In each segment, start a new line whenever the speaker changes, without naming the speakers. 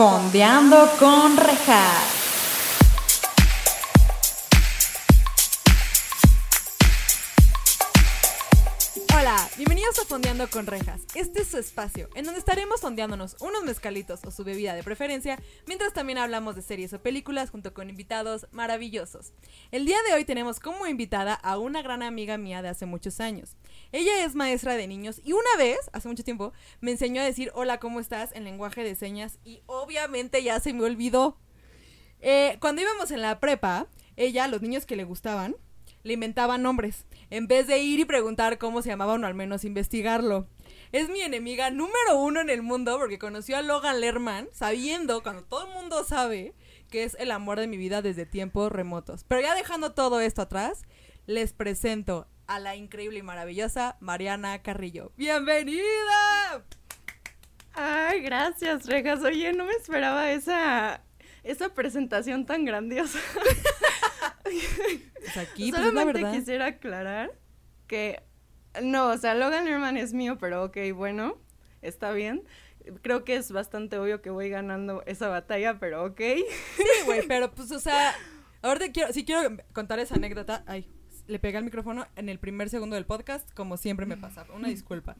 Fondeando con Rejas. Fondeando con Rejas. Este es su espacio, en donde estaremos fondeándonos unos mezcalitos o su bebida de preferencia, mientras también hablamos de series o películas junto con invitados maravillosos. El día de hoy tenemos como invitada a una gran amiga mía de hace muchos años. Ella es maestra de niños y una vez, hace mucho tiempo, me enseñó a decir hola, ¿cómo estás? en lenguaje de señas y obviamente ya se me olvidó. Eh, cuando íbamos en la prepa, ella, los niños que le gustaban, le inventaban nombres, en vez de ir y preguntar cómo se llamaban o al menos investigarlo. Es mi enemiga número uno en el mundo porque conoció a Logan Lerman sabiendo, cuando todo el mundo sabe, que es el amor de mi vida desde tiempos remotos. Pero ya dejando todo esto atrás, les presento a la increíble y maravillosa Mariana Carrillo. ¡Bienvenida!
Ay, gracias, Rejas. Oye, no me esperaba esa, esa presentación tan grandiosa.
Pues aquí, pues es la
Solamente quisiera aclarar que no, o sea, Logan Lerman es mío, pero ok, bueno, está bien. Creo que es bastante obvio que voy ganando esa batalla, pero ok.
Sí, güey, pero pues, o sea, ahorita quiero, sí quiero contar esa anécdota. Ay, le pegué al micrófono en el primer segundo del podcast, como siempre me pasa. Una disculpa.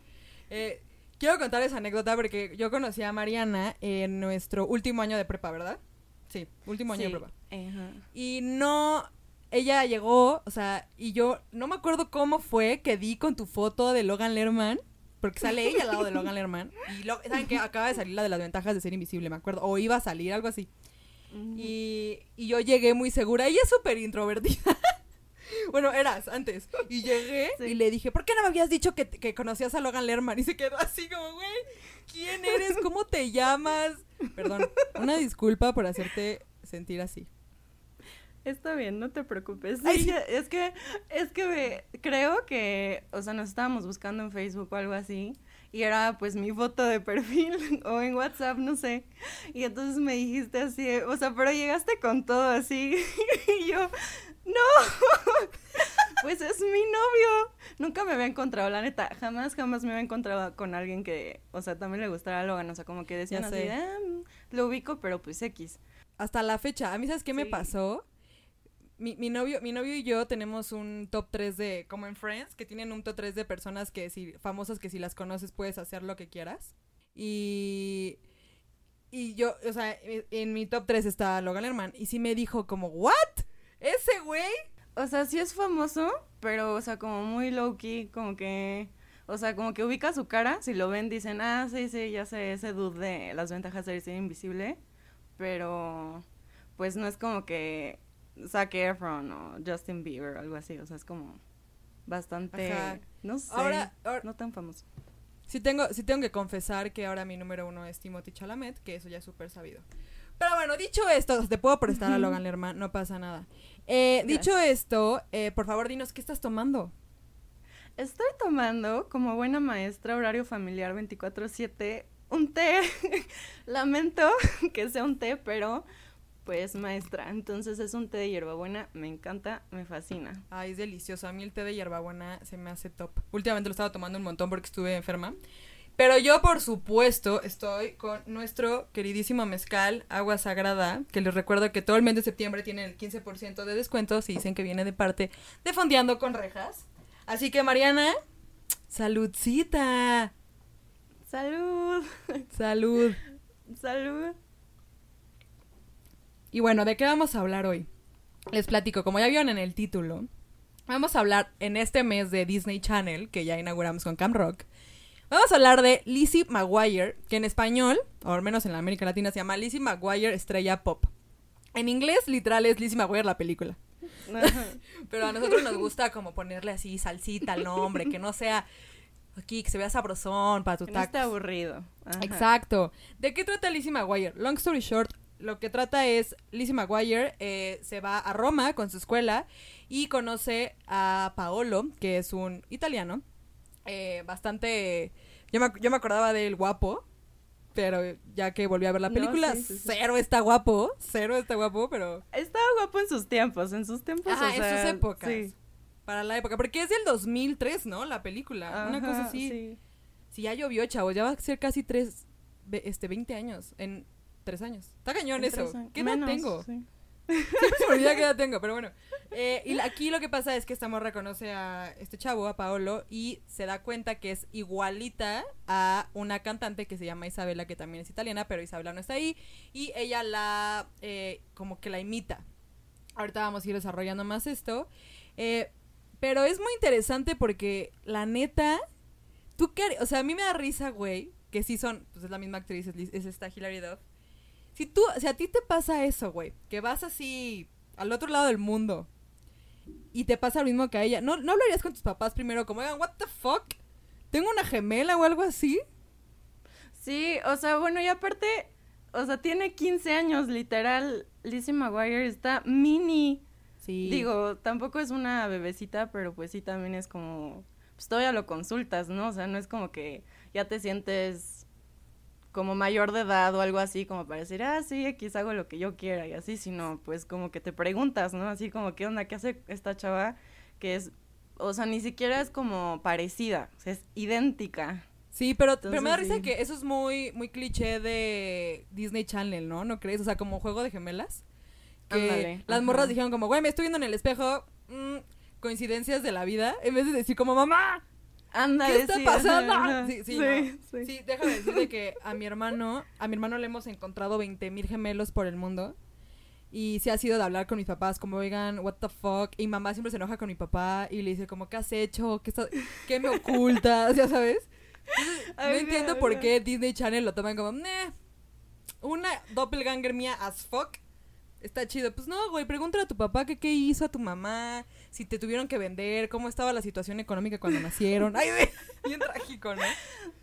Eh, quiero contar esa anécdota porque yo conocí a Mariana en nuestro último año de prepa, ¿verdad? Sí, último año
Sí.
de prepa.
Ajá.
Y no, ella llegó, o sea, y yo no me acuerdo cómo fue que di con tu foto de Logan Lerman, porque sale ella al lado de Logan Lerman. Y lo- saben que acaba de salir la de las ventajas de ser invisible, me acuerdo, o iba a salir, algo así. Y, y yo llegué muy segura. Ella es súper introvertida. bueno, eras antes. Y llegué
Sí.
y le dije, ¿por qué no me habías dicho que, que conocías a Logan Lerman? Y se quedó así como, güey, ¿quién eres? ¿Cómo te llamas? Perdón, una disculpa por hacerte sentir así.
Está bien, no te preocupes.
Ay,
Sí,
sí.
es que, es que me- creo que, o sea, nos estábamos buscando en Facebook o algo así, y era pues mi foto de perfil, o en WhatsApp, no sé. Y entonces me dijiste así, o sea, pero llegaste con todo así, y yo, no, pues es mi novio. Nunca me había encontrado, la neta, jamás, jamás me había encontrado con alguien que, o sea, también le gustara a Logan, o sea, como que decían así. "Ah, mm, lo ubico, pero pues X.
Hasta la fecha. A mí, ¿sabes qué me pasó? Mi, mi novio, mi novio y yo tenemos un top 3 de, como en Friends, que tienen un top 3 de personas que si, famosas que si las conoces puedes hacer lo que quieras. Y, y yo, o sea, e- en mi top 3 está Logan Lerman. Y sí me dijo como, ¿what? ¿Ese güey?
O sea, sí es famoso, pero, o sea, como muy low key, como que, o sea, como que ubica su cara, si lo ven dicen, ah, sí, sí, ya sé, ese dude de las ventajas de ser invisible, pero, pues no es como que Zac Efron o Justin Bieber o algo así, o sea, es como bastante,
Ajá.
no sé,
Ahora, ahora
no tan famoso.
sí, tengo, sí tengo que confesar que ahora mi número uno es Timothy Chalamet, que eso ya es súper sabido. Pero bueno, dicho esto, te puedo prestar a Logan Lerman, no pasa nada. Eh, dicho esto, eh, por favor, dinos, ¿qué estás tomando?
Estoy tomando, como buena maestra, horario familiar 24/7, un té. Lamento que sea un té, pero pues maestra. Entonces es un té de hierbabuena, me encanta, me fascina.
Ay, es delicioso. A mí el té de hierbabuena se me hace top. Últimamente lo estaba tomando un montón porque estuve enferma. Pero yo, por supuesto, estoy con nuestro queridísimo mezcal, agua sagrada, que les recuerdo que todo el mes de septiembre tienen el 15% de descuento si dicen que viene de parte de Fondeando con Rejas. Así que, Mariana, saludcita.
Salud,
Salud.
salud.
Y bueno, ¿de qué vamos a hablar hoy? Les platico, como ya vieron en el título, vamos a hablar en este mes de Disney Channel, que ya inauguramos con Cam Rock. Vamos a hablar de Lizzie McGuire, que en español, o al menos en la América Latina, se llama Lizzie McGuire Estrella Pop. En inglés, literal, es Lizzie McGuire la película. Pero a nosotros nos gusta como ponerle así salsita al nombre, que no sea aquí, que se vea sabrosón para tu
Que no
tacos.
aburrido. Ajá.
Exacto. ¿De qué trata Lizzie McGuire? Long story short, lo que trata es Lizzie McGuire eh, se va a Roma con su escuela y conoce a Paolo, que es un italiano, eh, bastante... Yo me, yo me acordaba del guapo, pero ya que volví a ver la
No,
película,
sí, sí, sí.
cero está guapo, cero está guapo, pero...
Estaba guapo en sus tiempos, en sus tiempos.
Ajá,
o
en
sea,
sus épocas.
Sí.
Para la época, porque es del 2003, ¿no? La película, una cosa así.
sí.
Si ya llovió, chavos, ya va a ser casi tres, este, 20 años. En tres años. Está cañón
En
eso. ¿Qué edad
Menos,
tengo? Siempre se me olvida qué edad tengo, pero bueno. Eh, y aquí lo que pasa es que esta morra conoce a este chavo, a Paolo, y se da cuenta que es igualita a una cantante que se llama Isabela, que también es italiana, pero Isabela no está ahí. Y ella la, eh, como que la imita. Ahorita vamos a ir desarrollando más esto. Eh, pero es muy interesante porque, la neta, tú qué? O sea, a mí me da risa, güey, que sí son, pues es la misma actriz, es esta Hilary Duff. Si tú, si a ti te pasa eso, güey, que vas así al otro lado del mundo y te pasa lo mismo que a ella, ¿no, no hablarías con tus papás primero como, oigan, what the fuck? ¿Tengo una gemela o algo así?
Sí, o sea, bueno, y aparte, o sea, tiene 15 años, literal. Lizzie McGuire está mini.
Sí.
Digo, tampoco es una bebecita, pero pues sí también es como, pues todavía lo consultas, ¿no? O sea, no es como que ya te sientes como mayor de edad o algo así, como para decir, ah, sí, X hago lo que yo quiera y así, sino pues como que te preguntas, ¿no? Así como, ¿qué onda? ¿Qué hace esta chava? Que es, o sea, ni siquiera es como parecida, o sea, es idéntica.
Sí, pero, pero me da
Entonces,
risa
sí.
que eso es muy, muy cliché de Disney Channel, ¿no? ¿No crees? O sea, como juego de gemelas. Que
Ándale,
las
ajá.
morras dijeron como, güey, me estoy viendo en el espejo. mm, coincidencias de la vida. En vez de decir como, mamá,
Ándale,
¿qué está
sí,
pasando?
ajá, ajá.
Sí, sí,
sí,
no.
sí.
Sí, déjame decirte que a mi hermano, a mi hermano le hemos encontrado 20 mil gemelos por el mundo. Y se ha sido de hablar con mis papás, como, oigan, what the fuck. Y mamá siempre se enoja con mi papá y le dice, como, ¿qué has hecho? ¿Qué, qué me ocultas? ¿Ya sabes? Entonces, no entiendo por qué Disney Channel lo toman como, "Neh, una doppelganger mía as fuck. Está chido. Pues no, güey, pregúntale a tu papá que qué hizo a tu mamá, si te tuvieron que vender, cómo estaba la situación económica cuando nacieron. Ay, bien trágico, ¿no?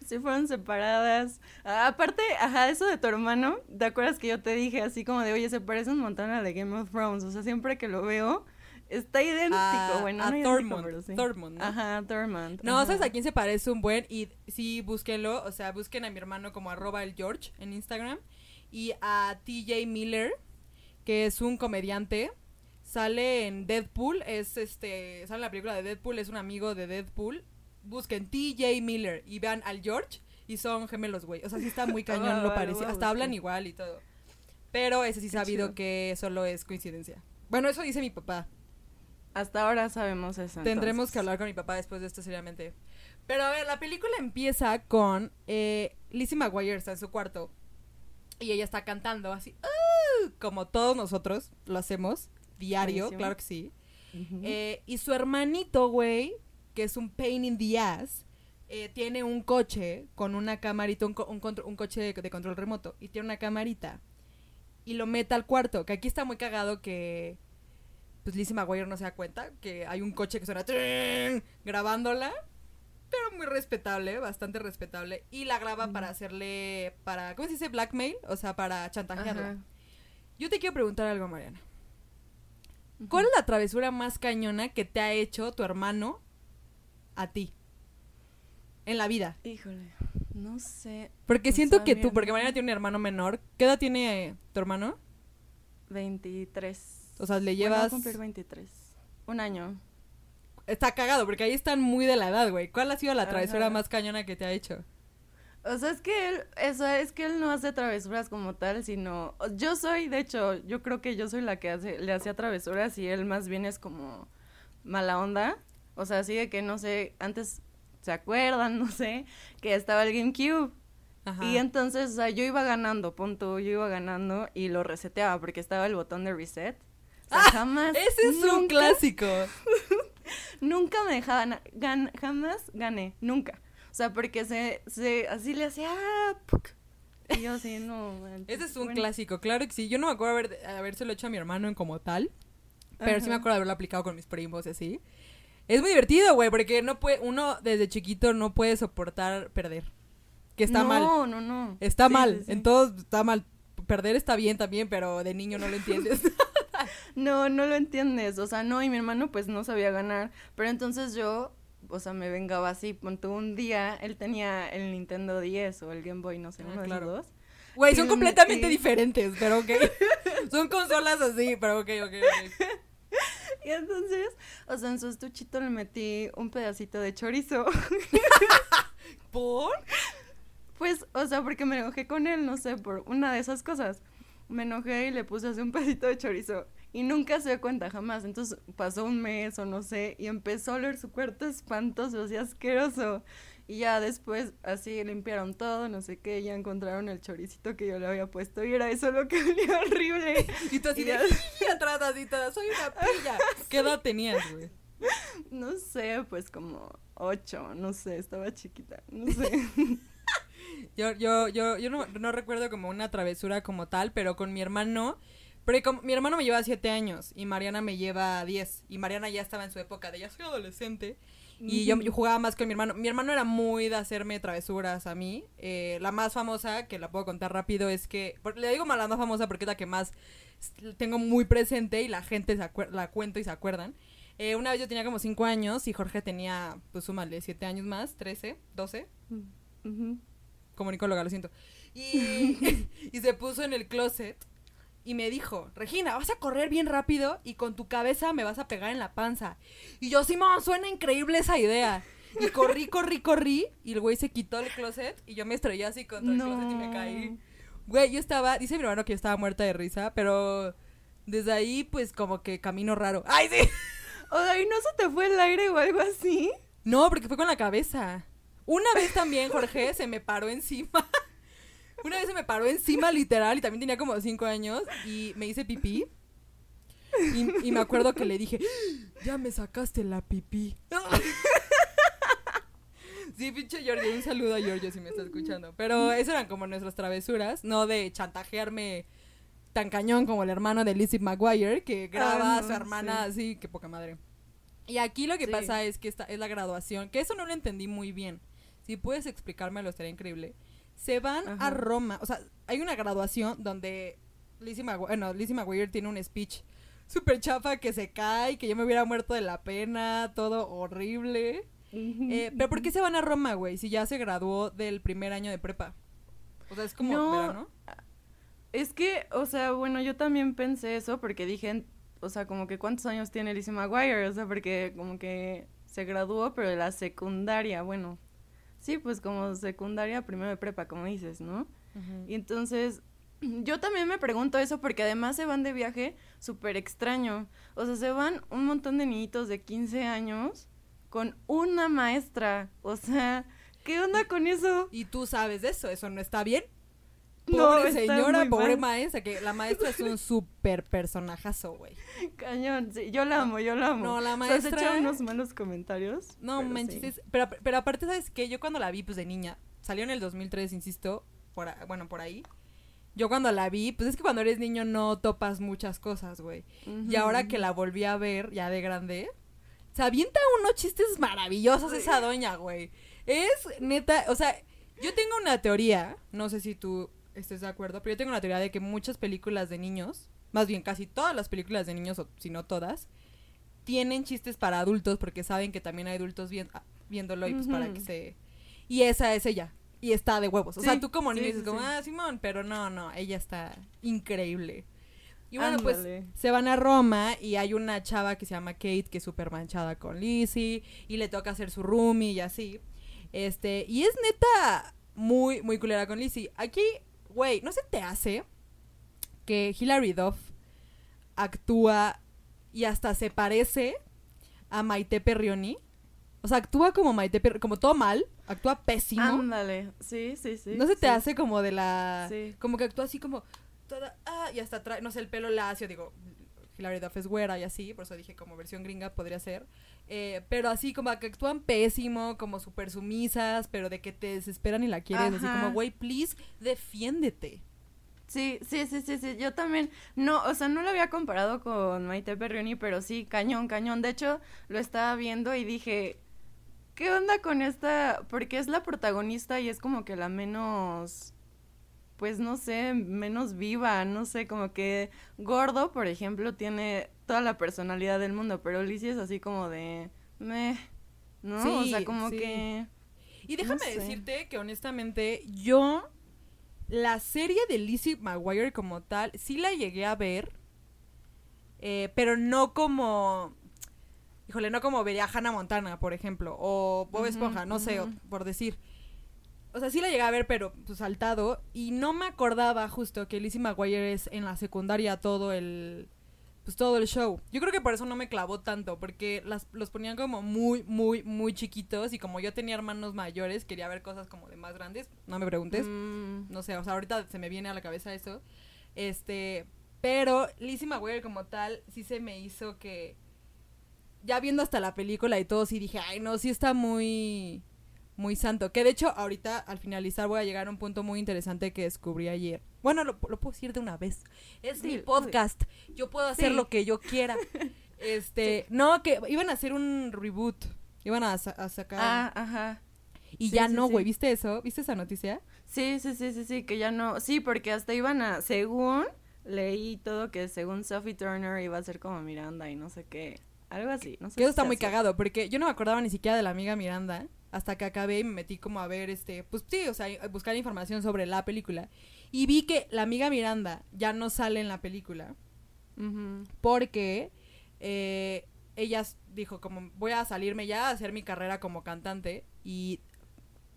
Sí, fueron separadas. Ah, aparte, ajá, eso de tu hermano, ¿te acuerdas que yo te dije así como de, oye, se parece un montón a la de Game of Thrones? O sea, siempre que lo veo, está idéntico.
A-
bueno,
a
no idéntico, pero sí.
¿no?
Ajá, Tormund.
No,
ajá.
¿sabes a quién se parece un buen? Y sí, búsquenlo. O sea, busquen a mi hermano como arroba el George en Instagram. Y a TJ Miller, que es un comediante. Sale en Deadpool. Es este. Sale en la película de Deadpool. Es un amigo de Deadpool. Busquen TJ Miller y vean al George. Y son gemelos, güey. O sea, sí está muy cañón
Ah,
lo Hasta hablan igual y todo. Pero ese sí sabido que solo es coincidencia. Bueno, eso dice mi papá.
Hasta ahora sabemos eso.
Tendremos
entonces.
que hablar con mi papá después de esto seriamente. Pero a ver, la película empieza con eh, Lizzie McGuire está en su cuarto y ella está cantando así, "Ah", como todos nosotros lo hacemos diario,
Buenísimo.
claro que sí. Eh, y su hermanito, güey, que es un pain in the ass, eh, tiene un coche con una camarita, un, co- un coche de, de control remoto, y tiene una camarita. Y lo mete al cuarto, que aquí está muy cagado que pues Lizzie McGuire no se da cuenta que hay un coche que suena grabándola. Pero muy respetable, bastante respetable. Y la graba para hacerle, para, ¿cómo se dice? Blackmail, o sea, para chantajearla.
Ajá.
Yo te quiero preguntar algo, Mariana. ¿Cuál es la travesura más cañona que te ha hecho tu hermano a ti? En la vida.
Híjole, no sé.
Porque siento que tú, porque Mariana tiene un hermano menor. ¿Qué edad tiene eh, tu hermano?
23.
O sea, le
Bueno, va a
llevas...
cumplir 23. Un año.
Está cagado, porque ahí están muy de la edad, güey. ¿Cuál ha sido la
Ajá.
travesura más cañona que te ha hecho?
O sea, es que él, eso es que él no hace travesuras como tal, sino yo soy, de hecho, yo creo que yo soy la que hace, le hacía travesuras y él más bien es como mala onda. O sea, así de que no sé, antes se acuerdan, no sé, que estaba el GameCube.
Ajá.
Y entonces, o sea, yo iba ganando, punto, yo iba ganando y lo reseteaba porque estaba el botón de reset. O sea, jamás.
Ese es un clásico.
Nunca me dejaban, gan, jamás gané, nunca. O sea, porque se, se, así le hacía, ah, y yo así, no.
Ese es un
bueno.
clásico, claro que sí. Yo no me acuerdo haber, habérselo hecho a mi hermano en como tal. Pero sí me acuerdo de haberlo aplicado con mis primos y así. Es muy divertido, güey, porque no puede, uno desde chiquito no puede soportar perder. Que está
no,
mal.
No, no, no.
Está
Sí,
mal.
sí, sí.
En todos está mal. Perder está bien también, pero de niño no lo entiendes.
No, no lo entiendes. O sea, no, y mi hermano pues no sabía ganar. Pero entonces yo, o sea, me vengaba así. Punto un día, él tenía el Nintendo 10 o el Game Boy, no sé,
Ah,
uno de los dos.
Güey, son
me
completamente diferentes, pero ok. son consolas así, pero ok, ok, ok.
Y entonces, o sea, en su estuchito le metí un pedacito de chorizo.
¿Por?
Pues, o sea, porque me enojé con él, no sé, por una de esas cosas. Me enojé y le puse así un pedito de chorizo. Y nunca se dio cuenta jamás. Entonces pasó un mes o no sé. Y empezó a oler su cuarto espantoso, así asqueroso. Y ya después así limpiaron todo, no sé qué. Ya encontraron el choricito que yo le había puesto. Y era eso lo que olía horrible.
Y tú así
Y
de
ya-
atrás, así toda, soy una pilla. ¿Qué edad tenías, güey?
No sé, pues como ocho, no sé, estaba chiquita. No sé.
Yo, yo, yo, yo no, no recuerdo como una travesura como tal, pero con mi hermano. Como, mi hermano me lleva siete años y Mariana me lleva 10. Y Mariana ya estaba en su época de ya soy adolescente. Y yo, yo jugaba más con mi hermano. Mi hermano era muy de hacerme travesuras a mí. Eh, la más famosa, que la puedo contar rápido, es que. por- le digo la más famosa porque es la que más tengo muy presente y la gente se la cuento y se acuerdan. Eh, una vez yo tenía como 5 años y Jorge tenía, pues súmale, 7 años más, 13, 12
Ujú.
comunicóloga, lo siento. Y, y se puso en el closet y me dijo, Regina, vas a correr bien rápido y con tu cabeza me vas a pegar en la panza. Y yo, Simón, suena increíble esa idea. Y corrí, corrí, corrí y el güey se quitó el closet y yo me estrellé así contra el closet y me caí. Güey, yo estaba, dice mi hermano que yo estaba muerta de risa, pero desde ahí pues como que camino raro. ¡Ay, sí!
O sea, ¿y no se te fue el aire o algo así?
No, porque fue con la cabeza. Una vez también, Jorge, se me paró encima. Una vez se me paró encima, literal, y también tenía como cinco años, y me hice pipí. Y, y me acuerdo que le dije, ya me sacaste la pipí. Sí, pinche Giorgio, un saludo a Giorgio si me está escuchando. Pero esas eran como nuestras travesuras, no de chantajearme tan cañón como el hermano de Lizzie McGuire, que graba
Ah,
a su hermana así, que poca madre. Y aquí lo que
Sí.
pasa es que esta es la graduación, que eso no lo entendí muy bien. Si puedes explicármelo, estaría increíble. Se van a. Roma, o sea, hay una graduación donde Lizzie McGuire, bueno, Lizzie McGuire tiene un speech súper chafa que se cae, que yo me hubiera muerto de la pena, todo horrible. Eh, pero ¿por qué se van a Roma, güey? Si ya se graduó del primer año de prepa. O sea, es como
No,
verano.
Es que, o sea, bueno, yo también pensé eso porque dije, o sea, como que cuántos años tiene Lizzie McGuire, o sea, porque como que se graduó, pero de la secundaria, bueno, sí, pues como secundaria, primero de prepa, como dices, ¿no? Y entonces, yo también me pregunto eso porque además se van de viaje súper extraño. O sea, se van un montón de niñitos de 15 años con una maestra. O sea, ¿qué onda con eso?
Y tú sabes de eso, eso no está bien. Pobre señora, pobre
mal.
maestra, que la maestra es un súper personajazo, güey.
Cañón, sí, yo la amo, yo la amo.
No, la
O sea, se
maestra-
echa unos malos comentarios.
No
pero
manches,
sí.
pero, pero aparte, ¿sabes qué? Yo cuando la vi, pues de niña, salió en el 2003, insisto, por, bueno, por ahí. Yo cuando la vi, pues es que cuando eres niño no topas muchas cosas, güey. Y ahora que la volví a ver, ya de grande, se avienta unos chistes maravillosos esa doña, güey. Es neta, o sea, yo tengo una teoría, no sé si tú estés de acuerdo, pero yo tengo una teoría de que muchas películas de niños, más bien casi todas las películas de niños, o si no todas, tienen chistes para adultos porque saben que también hay adultos ah, viéndolo y pues para que se... Y esa es ella. Y está de huevos. O sea,
Sí,
tú como niño
sí,
dices
sí,
como, ah, Simón, pero no, no, ella está increíble. Y bueno, pues se van a Roma y hay una chava que se llama Kate que es súper manchada con Lizzie y le toca hacer su roomie y así. Este, y es neta muy, muy culera con Lizzie. Aquí, güey, ¿no se te hace que Hilary Duff actúa y hasta se parece a Maite Perrioni? O sea, actúa como Maite Perrioni, como todo mal, actúa pésimo.
Ándale, sí, sí, sí.
¿No se te
sí.
hace como de la...
Sí.
Como que actúa así como... Toda, ah, y hasta trae, no sé, el pelo lacio, digo... Hilary Duff es güera y así, por eso dije como versión gringa podría ser. Eh, pero así como que actúan pésimo, como súper sumisas, pero de que te desesperan y la quieres. Así como, güey, please, defiéndete.
Sí, sí, sí, sí, sí, yo también, no, o sea, no lo había comparado con Maite Perrioni, pero sí, cañón, cañón, de hecho, lo estaba viendo y dije, ¿qué onda con esta? Porque es la protagonista y es como que la menos, pues no sé, menos viva, no sé, como que Gordo, por ejemplo, tiene toda la personalidad del mundo, pero Lizzie es así como de, meh, ¿no? o sea, como
sí.
que...
Y déjame
sé.
decirte que honestamente yo la serie de Lizzie McGuire como tal sí la llegué a ver, eh, pero no como, híjole, no como vería Hannah Montana, por ejemplo, o Bob Esponja, no sé, por decir. O sea, sí la llegué a ver, pero pues saltado. Y no me acordaba justo que Lizzie McGuire es en la secundaria todo el. Pues todo el show. Yo creo que por eso no me clavó tanto, porque las, los ponían como muy, muy, muy chiquitos. Y como yo tenía hermanos mayores, quería ver cosas como de más grandes. No me preguntes.
Mm,
No sé, o sea, ahorita se me viene a la cabeza eso. Este. Pero Lizzie McGuire como tal, sí se me hizo que. Ya viendo hasta la película y todo, sí dije, ay, no, sí está muy muy santo. Que de hecho, ahorita al finalizar voy a llegar a un punto muy interesante que descubrí ayer. Bueno, lo, lo puedo decir de una vez. Es mi
Sí,
podcast. Yo puedo hacer
Sí.
lo que yo quiera. Este, no, que iban a hacer un reboot. Iban a, sa- a sacar.
Ah, ajá.
y ya no, güey. ¿Viste eso? ¿Viste esa noticia?
Sí, sí, sí, sí, sí, que ya no. Sí, porque hasta iban a. Según leí todo que según Sophie Turner iba a ser como Miranda y no sé qué. Algo así. No sé
Que eso
si
está muy cagado, porque yo no me acordaba ni siquiera de la amiga Miranda. Hasta que acabé y me metí como a ver, este, pues sí, o sea, a buscar información sobre la película. Y vi que la amiga Miranda ya no sale en la película. Porque eh, ella dijo como voy a salirme ya a hacer mi carrera como cantante y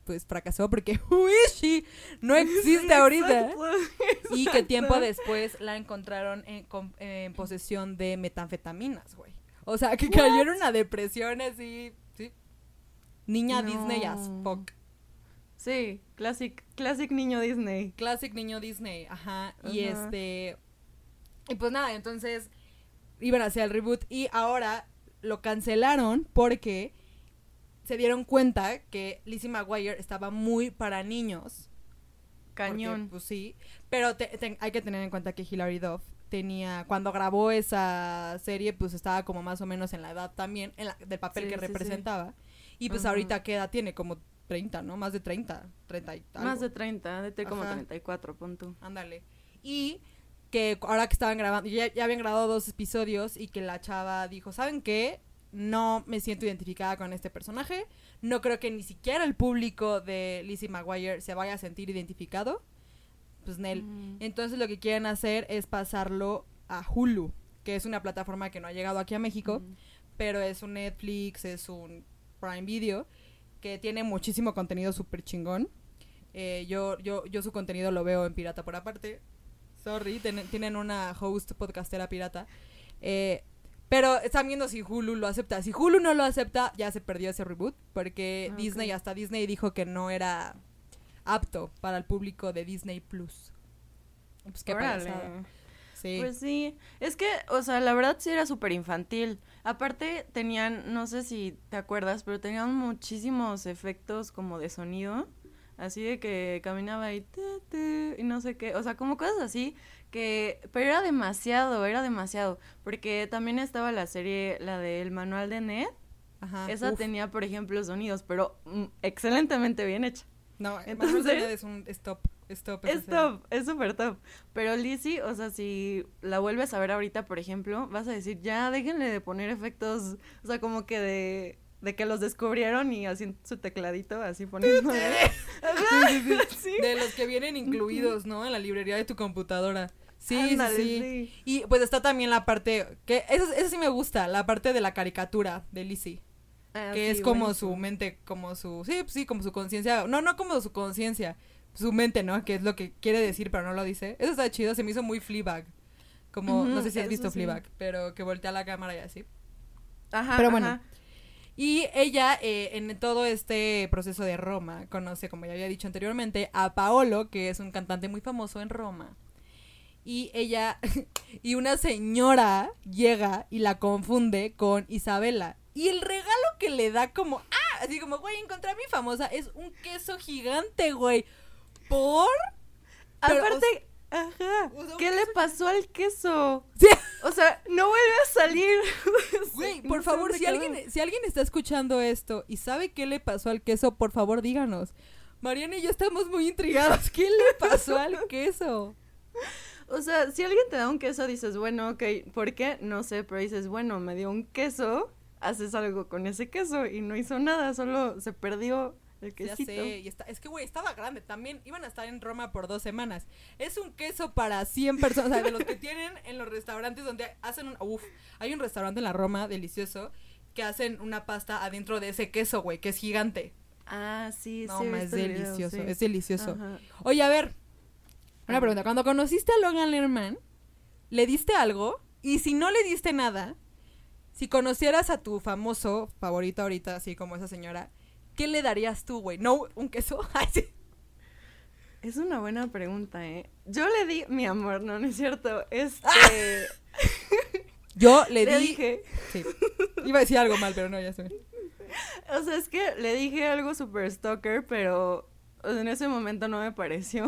pues fracasó porque Uishi no existe ahorita
exacto,
y que tiempo después la encontraron en, en posesión de metanfetaminas, güey. O sea, que cayó en una depresión así, sí. Niña
No.
Disney as fuck.
Sí, classic, classic niño Disney.
Classic niño Disney, ajá. Y este. Y pues nada, entonces iban a hacer el reboot y ahora lo cancelaron porque se dieron cuenta que Lizzie McGuire estaba muy para niños. porque,
Cañón.
pues sí. Pero te- te- hay que tener en cuenta que Hilary Duff tenía. Cuando grabó esa serie, pues estaba como más o menos en la edad también, en la- del papel
Sí,
que
sí, sí.
Y pues
Ajá.
ahorita, ¿qué edad tiene? Como 30, ¿no? Más de 30. 30 y
Más
algo.
de 30, de como
Ajá.
34, pon tú.
Ándale. Y que ahora que estaban grabando, ya, ya habían grabado dos episodios y que la chava dijo, ¿saben qué? No me siento identificada con este personaje. No creo que ni siquiera el público de Lizzie McGuire se vaya a sentir identificado. Pues Nel.
Mm.
Entonces lo que quieren hacer es pasarlo a Hulu, que es una plataforma que no ha llegado aquí a México,
Mm.
pero es un Netflix, es un Prime Video, que tiene muchísimo contenido súper chingón. Eh, yo, yo, yo su contenido lo veo en pirata por aparte. Sorry, ten- tienen una host podcastera pirata. Eh, pero están viendo si Hulu lo acepta. Si Hulu no lo acepta, ya se perdió ese reboot. Porque
Ah.
Disney, hasta Disney dijo que no era apto para el público de Disney Plus. Pues qué. Sí.
Pues sí, es que, o sea, la verdad sí era súper infantil. Aparte tenían, no sé si te acuerdas, pero tenían muchísimos efectos como de sonido, así de que caminaba y, tu, tu, y no sé qué, o sea, como cosas así, que, pero era demasiado, era demasiado, porque también estaba la serie, la del manual de Ned,
Ajá.
esa
uf.
tenía, por ejemplo, sonidos, pero mm, excelentemente bien hecha.
No,
Entonces-
es un stop. Stop. esa
Es top, es súper top. Pero Lizzie, o sea, si la vuelves a ver ahorita, por ejemplo, vas a decir, ya déjenle de poner efectos, o sea, como que de, de que los descubrieron y así en su tecladito, así poniendo. Sí.
De los que vienen incluidos, ¿no? En la librería de tu computadora. Sí, sí,
Ándale,
sí.
sí.
Y pues está también la parte, que eso, eso sí me gusta, la parte de la caricatura de Lizzie.
Ah,
que
sí,
es como su mente, como su, sí, sí, como su conciencia, no, no como su conciencia, su mente, ¿no? Que es lo que quiere decir, pero no lo dice. Eso está chido, se me hizo muy Fleabag. Como, no sé si has visto
sí.
Fleabag, pero que voltea la cámara y así.
Ajá,
Pero bueno.
ajá.
Y ella, eh, en todo este proceso de Roma, conoce, como ya había dicho anteriormente, a Paolo, que es un cantante muy famoso en Roma. Y ella, y una señora llega y la confunde con Isabela. Y el regalo que le da como, ah, así como, güey, encontré a mi famosa, es un queso gigante, güey. ¿Por? Pero,
Aparte, ajá,
o sea, un
¿qué le pasó al queso?
Sí.
O sea, no vuelve a salir.
Güey, por favor, si alguien, si alguien está escuchando esto y sabe qué le pasó al queso, por favor díganos. Mariana y yo estamos muy intrigados. ¿Qué le pasó al queso?
O sea, si alguien te da un queso, dices, bueno, ok, ¿por qué? No sé, pero dices, bueno, me dio un queso, haces algo con ese queso y no hizo nada, solo se perdió el
Ya
quesito.
sé, y está, es que güey, estaba grande también. Iban a estar en Roma por dos semanas. Es un queso para 100 personas, o sea, de los que tienen en los restaurantes donde hacen un... Uf, hay un restaurante en la Roma delicioso que hacen una pasta adentro de ese queso, güey, que es gigante.
Ah, sí,
No,
sí.
es
video,
delicioso,
sí.
es delicioso.
Ajá.
Oye, a ver, una pregunta. Cuando conociste a Logan Lerman, ¿le diste algo? Y si no le diste nada, si conocieras a tu famoso favorito ahorita, así como esa señora, ¿qué le darías tú, güey? ¿No un queso? Ay, sí.
Es una buena pregunta, ¿eh? Yo le di mi amor, no, no es cierto. Este.
Yo le,
le
di...
dije.
Sí. Iba a decir algo mal, pero no, ya sé.
O sea, es que le dije algo super stalker, pero o sea, en ese momento no me pareció.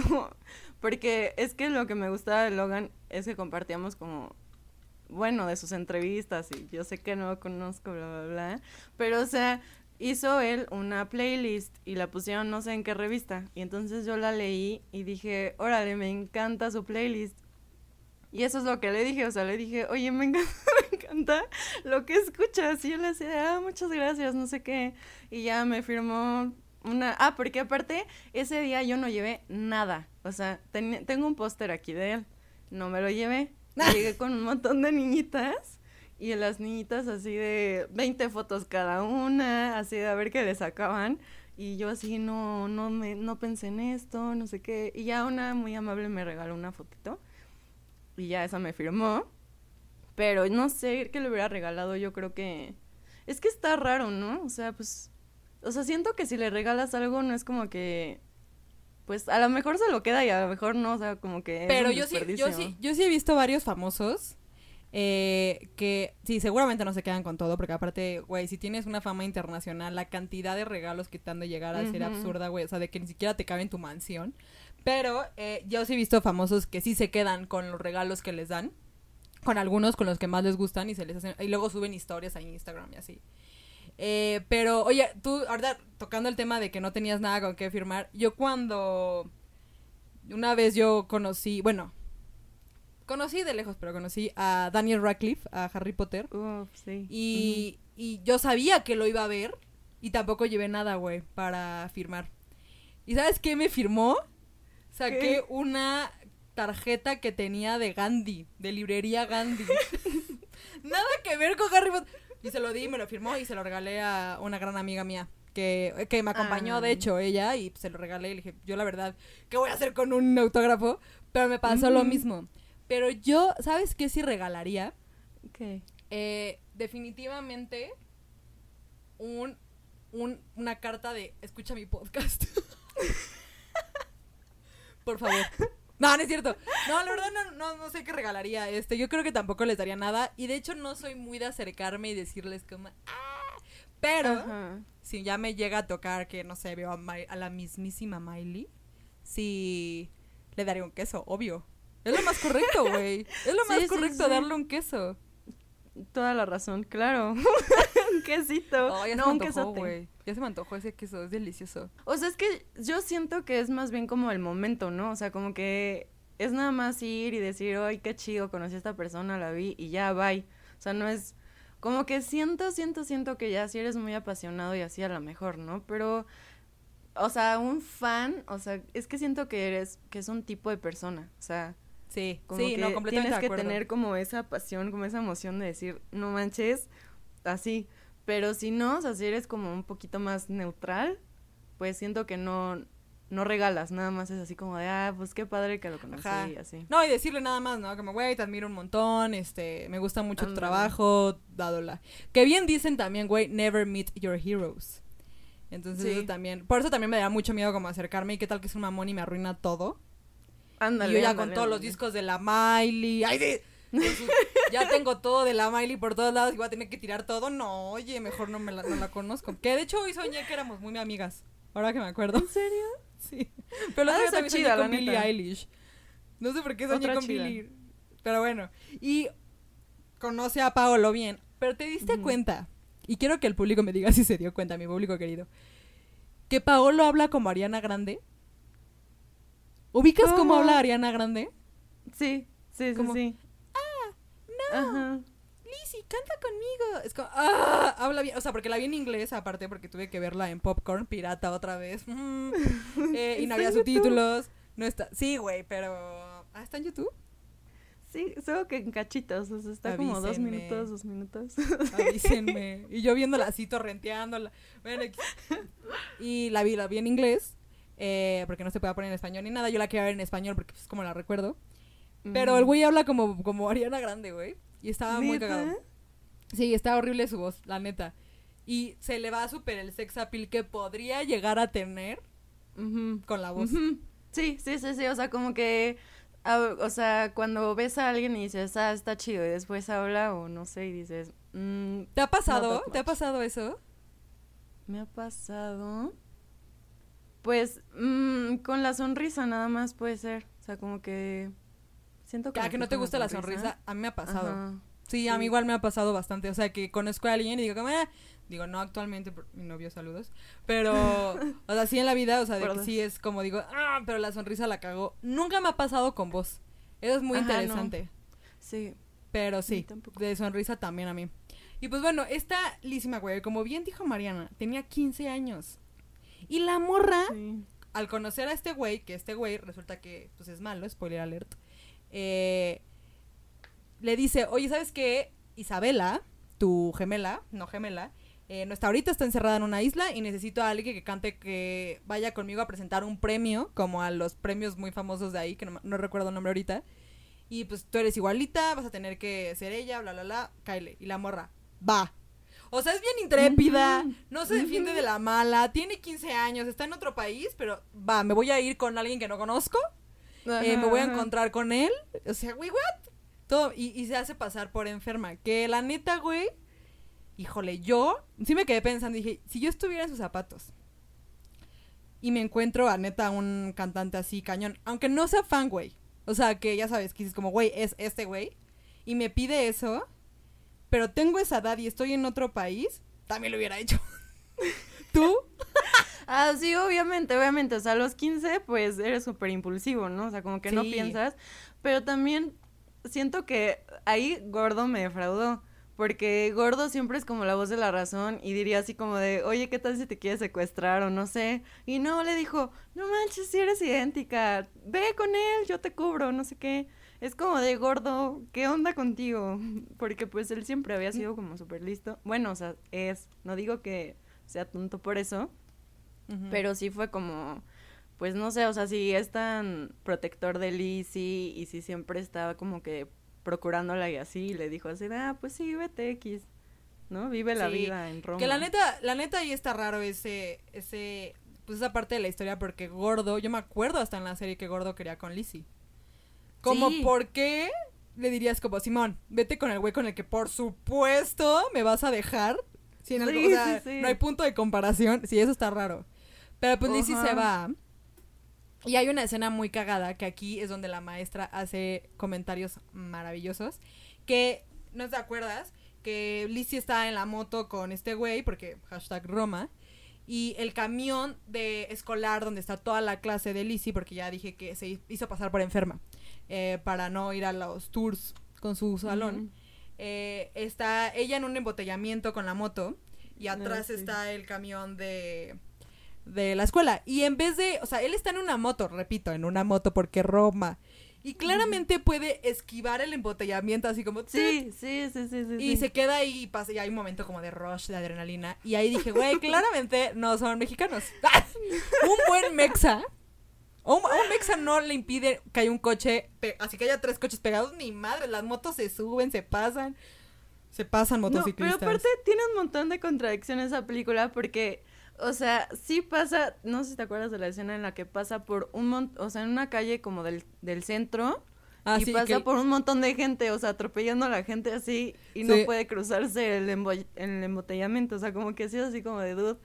Porque es que lo que me gustaba de Logan es que compartíamos como, bueno, de sus entrevistas y yo sé que no lo conozco, bla, bla, bla. Pero, o sea, hizo él una playlist y la pusieron no sé en qué revista. Y entonces yo la leí y dije, órale, me encanta su playlist. Y eso es lo que le dije, o sea, le dije, oye, me encanta, me encanta lo que escuchas. Y yo le decía, ah, muchas gracias, no sé qué. Y ya me firmó una... Ah, porque aparte, ese día yo no llevé nada. O sea, ten- tengo un póster aquí de él. No me lo llevé. Llegué con un montón de niñitas. Y las niñitas así de 20 fotos cada una, así de a ver qué le sacaban. Y yo así no, no me, no pensé en esto, no sé qué. Y ya una muy amable me regaló una fotito. Y ya esa me firmó. Pero no sé qué le hubiera regalado, yo creo que... Es que está raro, ¿no? O sea, pues... O sea, siento que si le regalas algo no es como que... Pues a lo mejor se lo queda y a lo mejor no, o sea, como que... es
Pero
un
yo sí, yo sí, yo sí he visto varios famosos eh, que sí, seguramente no se quedan con todo, porque aparte, güey, si tienes una fama internacional, la cantidad de regalos que te han de llegar a ser absurda, güey, o sea, de que ni siquiera te cabe en tu mansión. Pero eh, yo sí he visto famosos que sí se quedan con los regalos que les dan, con algunos con los que más les gustan y se les hacen, y luego suben historias a Instagram y así. Eh, pero, oye, tú, ahorita tocando el tema de que no tenías nada con qué firmar, yo cuando una vez yo conocí, bueno, conocí de lejos, pero conocí a Daniel Radcliffe, a Harry Potter,
Uf, sí.
y, y yo sabía que lo iba a ver y tampoco llevé nada, güey, para firmar. ¿Y sabes qué me firmó? Saqué
¿Qué?
una tarjeta que tenía de Gandhi, de librería Gandhi. Nada que ver con Harry Potter. Y se lo di, me lo firmó y se lo regalé a una gran amiga mía. Que, que me acompañó, de
Ah.
hecho, ella, y se lo regalé y le dije, yo la verdad, ¿qué voy a hacer con un autógrafo? Pero me pasó lo
Ujú.
mismo. Pero yo, ¿sabes qué sí regalaría?
¿Qué?
Eh, definitivamente un, un- una carta de escucha mi podcast. Por favor. No, no es cierto. No, la verdad no, no, no sé qué regalaría. Este, yo creo que tampoco les daría nada. Y de hecho no soy muy de acercarme y decirles como "Ah". Pero
Ajá.
si ya me llega a tocar que no sé, veo a, a la mismísima Miley, sí le daría un queso, obvio. Es lo más correcto, güey. Es lo más
sí,
correcto
sí.
darle un queso.
Toda la razón, claro. un quesito.
Oh,
no, un quesote.
güey. Ya se me antojó ese queso, es delicioso.
O sea, es que yo siento que es más bien como el momento, ¿no? O sea, como que es nada más ir y decir, ay, qué chido, conocí a esta persona, la vi y ya, bye. O sea, no es como que siento, siento, siento que ya si eres muy apasionado y así a lo mejor, ¿no? Pero, o sea, un fan, o sea, es que siento que eres, que es un tipo de persona, o sea,
Sí,
como
sí,
que
no, completamente
tienes que tener como esa pasión, como esa emoción de decir, no manches, así. Pero si no, o sea, si eres como un poquito más neutral, pues siento que no, no regalas, nada más es así como de, ah, pues qué padre que lo conocí,
Ajá.
y así.
No, y decirle nada más, ¿no? Como, güey, te admiro un montón, este, me gusta mucho tu trabajo, dado la... Que bien dicen también, güey, never meet your heroes. Entonces
Sí.
eso también, por eso también me da mucho miedo como acercarme y qué tal que es un mamón y me arruina todo.
Ándale.
y yo ya
ándale,
con todos los discos de la Miley, ay, con ya tengo todo de la Miley por todos lados y voy a tener que tirar todo. No, oye, mejor no me la, no la conozco. Que de hecho hoy soñé que éramos muy amigas, ahora que me acuerdo.
¿En serio?
Sí. Pero la
de
otra también
chida,
con Billie. Eilish. No sé por qué soñé
Otra
con
chida.
Billie. Pero bueno. Y conoce a Paolo bien. Pero te diste cuenta. Y quiero que el público me diga si se dio cuenta, mi público querido. Que Paolo habla como Ariana Grande. ¿Ubicas cómo
¿Cómo?
habla Ariana Grande?
Sí, sí, sí,
Como,
sí.
Ah.
Ajá.
Lizzie, canta conmigo. Es como, ah, habla bien. O sea, porque la vi en inglés, aparte, porque tuve que verla en Popcorn Pirata otra vez. Mm. Eh, y no
¿Está
había subtítulos. No está. Sí, güey, pero. Ah, ¿está en YouTube?
Sí, solo que en cachitos, o sea, está como dos minutos, dos minutos.
Avísenme. Y yo viéndola así, torrenteándola. Bueno, y la vi, la vi en inglés. eh, porque no se puede poner en español ni nada. Yo la quería ver en español porque es como la recuerdo. Pero el güey habla como, como Ariana Grande, güey. Y estaba muy cagado. Sí, está horrible su voz, la neta. Y se le va súper el sex appeal que podría llegar a tener con la voz.
Sí, sí, sí, sí, o sea, como que, o sea, cuando ves a alguien y dices, ah, está chido, y después habla o no sé, y dices, mm,
¿Te ha pasado? ¿Te ha pasado eso?
me ha pasado, pues, mm, con la sonrisa nada más puede ser, o sea, como que siento que...
Ah, que no te gusta la sonrisa. A mí me ha pasado.
Ajá.
Sí, a mí igual me ha pasado bastante. O sea, que conozco a alguien y digo, como, "Ah", digo, no actualmente, por mi novio, saludos. Pero, o sea, sí en la vida, o sea, de que sí es como digo, ah, pero la sonrisa la cagó. Nunca me ha pasado con vos. Eso es muy
Ajá, no.
interesante.
Sí,
Pero sí, de sonrisa también a mí. Y pues bueno, esta Lísima, güey, como bien dijo Mariana, tenía 15 años. Y la morra,
sí.
al conocer a este güey, que este güey resulta que pues es malo, spoiler alert, eh, le dice, oye, ¿sabes qué? Isabela, tu gemela, no gemela, eh, no está ahorita, está encerrada en una isla y necesito a alguien que cante, que vaya conmigo a presentar un premio, como a los premios muy famosos de ahí, que no, no recuerdo el nombre ahorita. Y pues tú eres igualita, vas a tener que ser ella, bla, bla, bla, Kyle. Y la morra, va. O sea, es bien intrépida, no se defiende de la mala, tiene 15 años, está en otro país, pero va, me voy a ir con alguien que no conozco, eh, me voy a encontrar con él. O sea, güey, what? Todo, y, y se hace pasar por enferma. Que la neta, güey, híjole, yo sí me quedé pensando, dije, si yo estuviera en sus zapatos y me encuentro a neta un cantante así cañón, aunque no sea fan, güey. O sea, que ya sabes, que dices como, güey, es este güey, y me pide eso, pero tengo esa edad y estoy en otro país, también lo hubiera hecho. ¿Tú?
Ah, sí, obviamente, obviamente. O sea, a los 15, pues eres súper impulsivo, ¿no? O sea, como que no piensas. Pero también siento que ahí Gordo me defraudó. Porque Gordo siempre es como la voz de la razón y diría así como de, oye, ¿qué tal si te quieres secuestrar o no sé? Y no, le dijo, no manches, si eres idéntica, ve con él, yo te cubro, no sé qué. Es como de Gordo, ¿qué onda contigo? Porque pues él siempre había sido como súper listo. Bueno, o sea, es, no digo que sea tonto por eso, Pero sí fue como, pues no sé, o sea, si es tan protector de Lizzie y si siempre estaba como que procurándola y así, y le dijo así, ah, pues sí, vete X, ¿no? Vive la
Sí,
vida en Roma.
Que la neta, la neta ahí está raro ese, ese, pues esa parte de la historia porque Gordo, yo me acuerdo hasta en la serie que Gordo quería con Lizzie. Como,
Sí.
¿por qué le dirías como, Simón, vete con el güey con el que por supuesto me vas a dejar? Si en algo-
Sí,
o sea,
sí, sí.
no hay punto de comparación, sí, eso está raro. Pero pues Lizzie se va. Y hay una escena muy cagada que aquí es donde la maestra hace comentarios maravillosos. Que, ¿no te acuerdas? Que Lizzie está en la moto con este güey, porque hashtag Roma. Y el camión de escolar donde está toda la clase de Lizzie, porque ya dije que se hizo pasar por enferma, eh, para no ir a los tours con su salón. Eh, está ella en un embotellamiento con la moto y
Ah,
atrás
sí.
está el camión de de la escuela y en vez de, o sea, él está en una moto, repito, en una moto porque Roma y claramente puede esquivar el embotellamiento así como
Sí, sí, sí, sí, sí.
y
sí.
se queda ahí y pasa y hay un momento como de rush de adrenalina y ahí dije, güey, claramente no son mexicanos. un buen mexa a un, un mexa no le impide que haya un coche, así que haya tres coches pegados, ni madre, las motos se suben, se pasan, se pasan
No, pero
motociclistas.
aparte tiene un montón de contradicciones esa película porque, o sea, sí pasa, no sé si te acuerdas de la escena en la que pasa por un montón, o sea, en una calle como del, del centro
Ah,
y
sí,
pasa
que-
por un montón de gente, o sea, atropellando a la gente así y no puede cruzarse el, el embotellamiento, o sea, como que sí es así como de dude,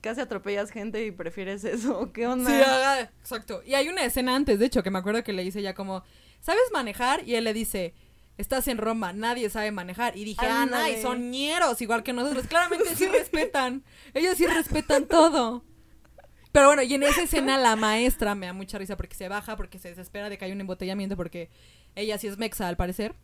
casi atropellas gente y prefieres eso, ¿qué onda?
Sí, ah, exacto. Y hay una escena antes, de hecho, que me acuerdo que le dice ya como, ¿sabes manejar? Y él le dice, estás en Roma, nadie sabe manejar. Y dije, ah, y son ñeros, igual que nosotros. Claramente sí respetan. Ellos sí respetan todo. Pero bueno, y en esa escena la maestra me da mucha risa porque se baja, porque se desespera de que haya un embotellamiento, porque ella sí es mexa, al parecer.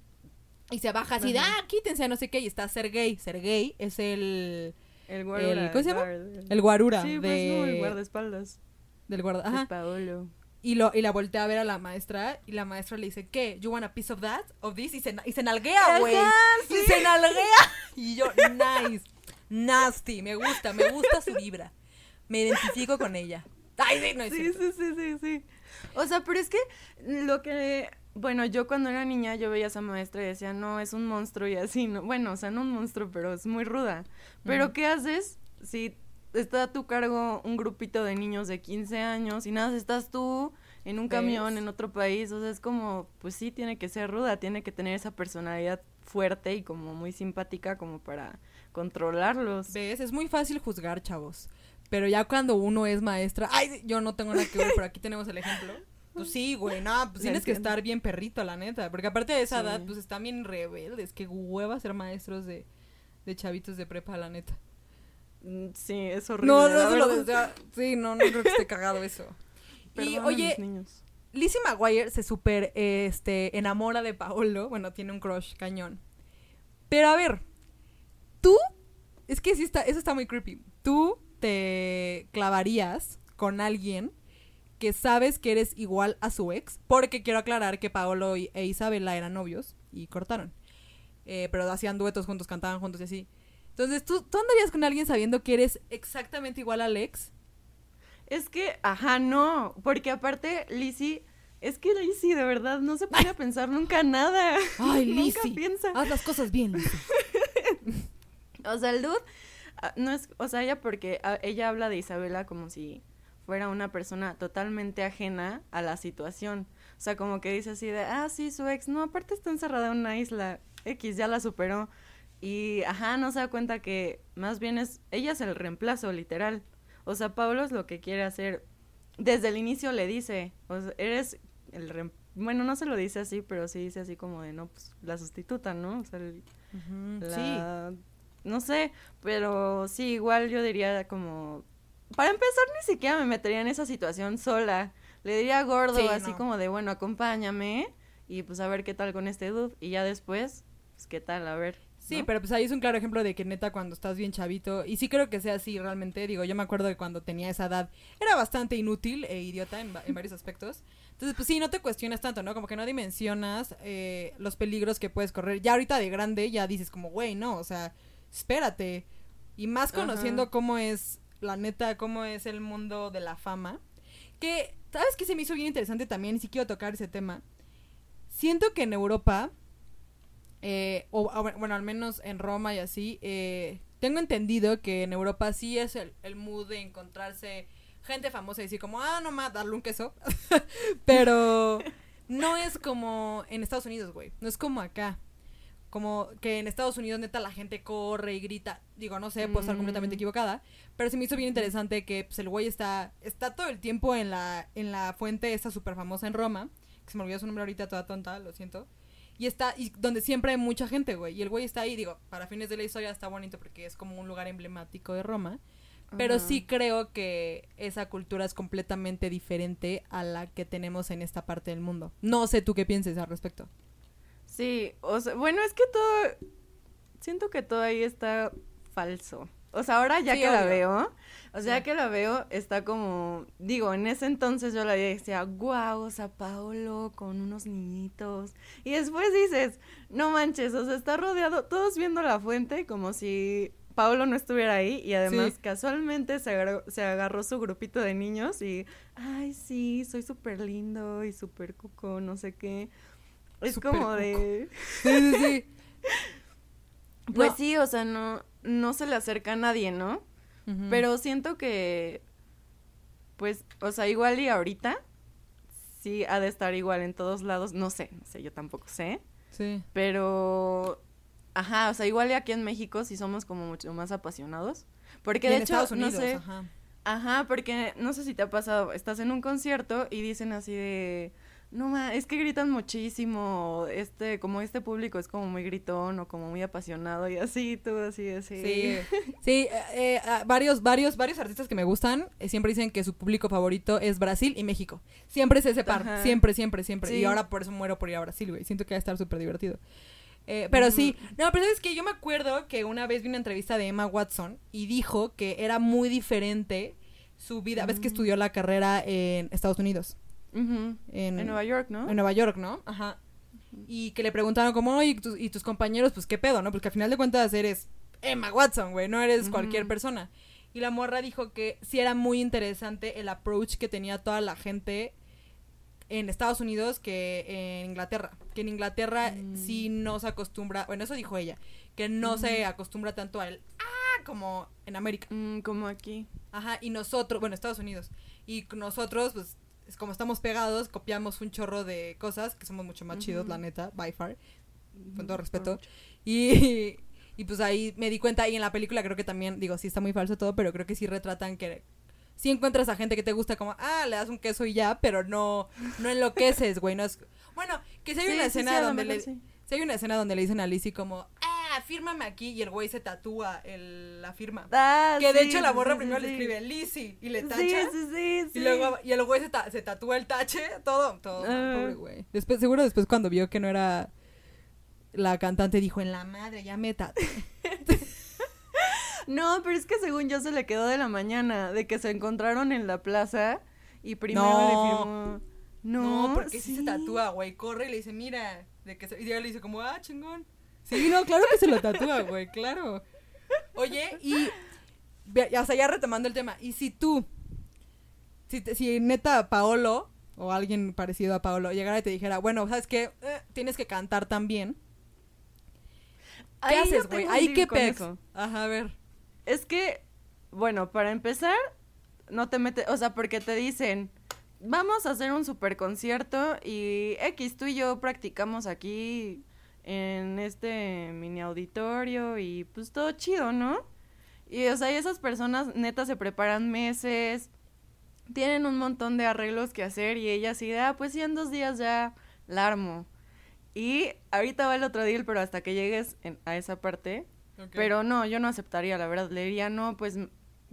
Y se baja así de, ah, quítense, no sé qué, y está Sergey. Sergey es el,
El guarura,
¿cómo se llama?
guard-
el guarura
Sí,
de,
pues no, el guardaespaldas.
del guarda. Ajá.
Paolo.
Y, lo, y la voltea a ver a la maestra y la maestra le dice, ¿qué? ¿You want a piece of that? Of this? Y se, y se nalguea, güey. Y se nalguea. Y yo, nice. Nasty. Me gusta, me gusta su vibra. Me identifico con ella. Ay, sí, no es
Sí, sí, sí, sí, sí. O sea, pero es que lo que, bueno, yo cuando era niña yo veía a esa maestra y decía, no, es un monstruo y así, no, bueno, o sea, no un monstruo, pero es muy ruda. Pero. ¿qué haces si está a tu cargo un grupito de niños de 15 años y nada, estás tú en un
¿Ves?
camión en otro país? O sea, es como, pues sí, tiene que ser ruda, tiene que tener esa personalidad fuerte y como muy simpática como para controlarlos.
¿Ves? Es muy fácil juzgar, chavos. Pero ya cuando uno es maestra. Ay, yo no tengo nada que ver, pero aquí tenemos el ejemplo. Pues sí, güey, no, pues tienes que estar bien perrito, la neta. Porque aparte de esa
Sí.
edad, pues están bien rebeldes. Qué hueva ser maestros de, de chavitos de prepa, la neta.
Mm, Sí, es horrible.
No, no se lo. Sí, no, no creo que esté cagado eso. y oye,
niños.
Lizzie McGuire se super este, enamora de Paolo. Bueno, tiene un crush cañón. Pero a ver, tú, es que sí está, eso está muy creepy. Tú te clavarías con alguien que sabes que eres igual a su ex, porque quiero aclarar que Paolo y- e Isabela eran novios y cortaron. Eh, pero hacían duetos juntos, cantaban juntos y así. Entonces, ¿tú, ¿tú andarías con alguien sabiendo que eres exactamente igual al ex?
Es que, ajá, no, porque aparte Lizzie, es que Lizzie de verdad no se pone a pensar nunca nada.
Ay,
Nunca
Lizzie.
piensa.
Haz las cosas bien, Lizzie.
O sea, el dude, ah, no es, o sea, ella porque ah, ella habla de Isabela como si fuera una persona totalmente ajena a la situación. O sea, como que dice así de, ah, sí, su ex, no, aparte está encerrada en una isla, X, ya la superó. Y, ajá, no se da cuenta que más bien es, ella es el reemplazo, literal. O sea, Pablo es lo que quiere hacer. Desde el inicio le dice, o sea, eres el reem- bueno, no se lo dice así, pero sí dice así como de, no, pues, la sustituta, ¿no? O sea, el- la- No sé, pero sí, igual yo diría como... Para empezar, ni siquiera me metería en esa situación sola. Le diría gordo,
Sí,
así
no.
como de, bueno, acompáñame y pues a ver qué tal con este dude. Y ya después, pues qué tal, a ver.
Sí,
¿no?
pero pues ahí es un claro ejemplo de que neta cuando estás bien chavito, y sí creo que sea así realmente, digo, yo me acuerdo que cuando tenía esa edad era bastante inútil e idiota en, va- en varios aspectos. Entonces, pues sí, no te cuestionas tanto, ¿no? Como que no dimensionas eh, los peligros que puedes correr. Ya ahorita de grande ya dices como, güey, no, o sea, espérate. Y más
Ajá.
conociendo cómo es, la neta, cómo es el mundo de la fama. Que, ¿sabes qué se me hizo bien interesante también? Y sí quiero tocar ese tema. Siento que en Europa eh, o o, bueno, al menos en Roma y así, eh, tengo entendido que en Europa sí es el, el mood de encontrarse gente famosa y decir como, ah, no más, darle un queso. Pero no es como en Estados Unidos, güey. No es como acá. Como que en Estados Unidos neta la gente corre y grita. Digo, no sé, puedo estar
Mm.
completamente equivocada. Pero se me hizo bien interesante que pues, el güey está, está todo el tiempo en la, en la fuente esta súper famosa en Roma. Que se me olvidó su nombre ahorita, toda tonta, lo siento. Y está, y donde siempre hay mucha gente, güey. Y el güey está ahí, digo, para fines de la historia está bonito porque es como un lugar emblemático de Roma. Pero sí creo que esa cultura es completamente diferente a la que tenemos en esta parte del mundo. No sé tú qué pienses al respecto.
Sí, o sea, bueno, es que todo... Siento que todo ahí está falso. O sea, ahora ya
Sí,
que la veo, o sea,
Sí.
que la veo, está como, digo, en ese entonces yo la decía, guau, o sea, Paolo con unos niñitos. Y después dices, no manches, o sea, está rodeado, todos viendo la fuente como si Paolo no estuviera ahí y además
Sí.
casualmente se agarró, se agarró su grupito de niños y, ay, sí, soy súper lindo y súper cuco, no sé qué. Es como
cuco.
de...
Sí, sí, sí.
Pues
No.
sí, o sea, no, no se le acerca a nadie, ¿no? Pero siento que, pues, o sea, igual y ahorita sí ha de estar igual en todos lados. No sé, no sé, yo tampoco sé.
Sí.
Pero, ajá, o sea, igual y aquí en México sí somos como mucho más apasionados. Porque
Y
de
en
hecho,
Estados Unidos,
no sé,
ajá.
ajá, porque no sé si te ha pasado, estás en un concierto y dicen así de, no ma, es que gritan muchísimo, este, como este público es como muy gritón o como muy apasionado y así, tú así, así.
Sí, sí, eh, eh, varios, varios, varios artistas que me gustan eh, siempre dicen que su público favorito es Brasil y México. Siempre es ese par,
Ajá.
siempre, siempre, siempre.
Sí.
Y ahora por eso muero por ir a Brasil, güey. Siento que va a estar súper divertido. Eh, pero sí, no, pero es que yo me acuerdo que una vez vi una entrevista de Emma Watson y dijo que era muy diferente su vida. Ves que estudió la carrera en Estados Unidos. En,
En Nueva York, ¿no?
en Nueva York, ¿no? Ajá. Y que le preguntaron como, ¿y tus, y tus compañeros, pues qué pedo, ¿no? Porque al final de cuentas eres Emma Watson, güey, no eres cualquier persona. Y la morra dijo que sí era muy interesante el approach que tenía toda la gente en Estados Unidos que en Inglaterra. Que en Inglaterra
Mm.
sí no se acostumbra, bueno, eso dijo ella, que no se acostumbra tanto al ah como en América.
Mm, como aquí.
Ajá, y nosotros, bueno, Estados Unidos. Y nosotros, pues, es como estamos pegados, copiamos un chorro de cosas que somos mucho más chidos, la neta, by far, con todo respeto. Y, y pues ahí me di cuenta, y en la película creo que también, digo, sí está muy falso todo, pero creo que sí retratan que sí encuentras a gente que te gusta como, ah, le das un queso y ya, pero no, no enloqueces, güey, no es... Bueno, que si hay
Sí,
una
sí,
escena donde le... Si hay una escena donde le dicen a Lizzie como, ah, fírmame aquí, y el güey se tatúa el, la firma.
Ah,
Que de
sí,
hecho la morra
sí,
primero
sí,
le escribe Lizzie y le tacha.
Sí, sí, sí, sí.
Y luego, y el güey se, ta- se tatúa el tache, todo, todo, mal,
Ah.
pobre güey. Después, seguro después cuando vio que no era la cantante dijo, en la madre, ya me tatué.
No, pero es que según yo se le quedó de la mañana, de que se encontraron en la plaza y primero
No.
le firmó. No,
No, porque sí. se tatúa, güey, corre y le dice, mira, de que se- y ella le dice como, ah, chingón. Sí, no, claro que se lo tatúa, güey, claro. Oye, y, o sea, ya retomando el tema, y si tú, si, te- si neta Paolo, o alguien parecido a Paolo, llegara y te dijera, bueno, ¿sabes qué? Eh, tienes que cantar también. ¿Qué
Ahí
haces, güey? Ahí qué
con
pex.
eso.
Ajá, a ver.
Es que, bueno, para empezar, no te metes, o sea, porque te dicen, vamos a hacer un super concierto y X, tú y yo practicamos aquí en este mini auditorio y pues todo chido, ¿no? Y, o sea, y esas personas neta se preparan meses, tienen un montón de arreglos que hacer y ella así de, ah, pues sí, en dos días ya la armo. Y ahorita va el otro deal, pero hasta que llegues en- a esa parte, pero no, yo no aceptaría, la verdad. Le diría, no, pues,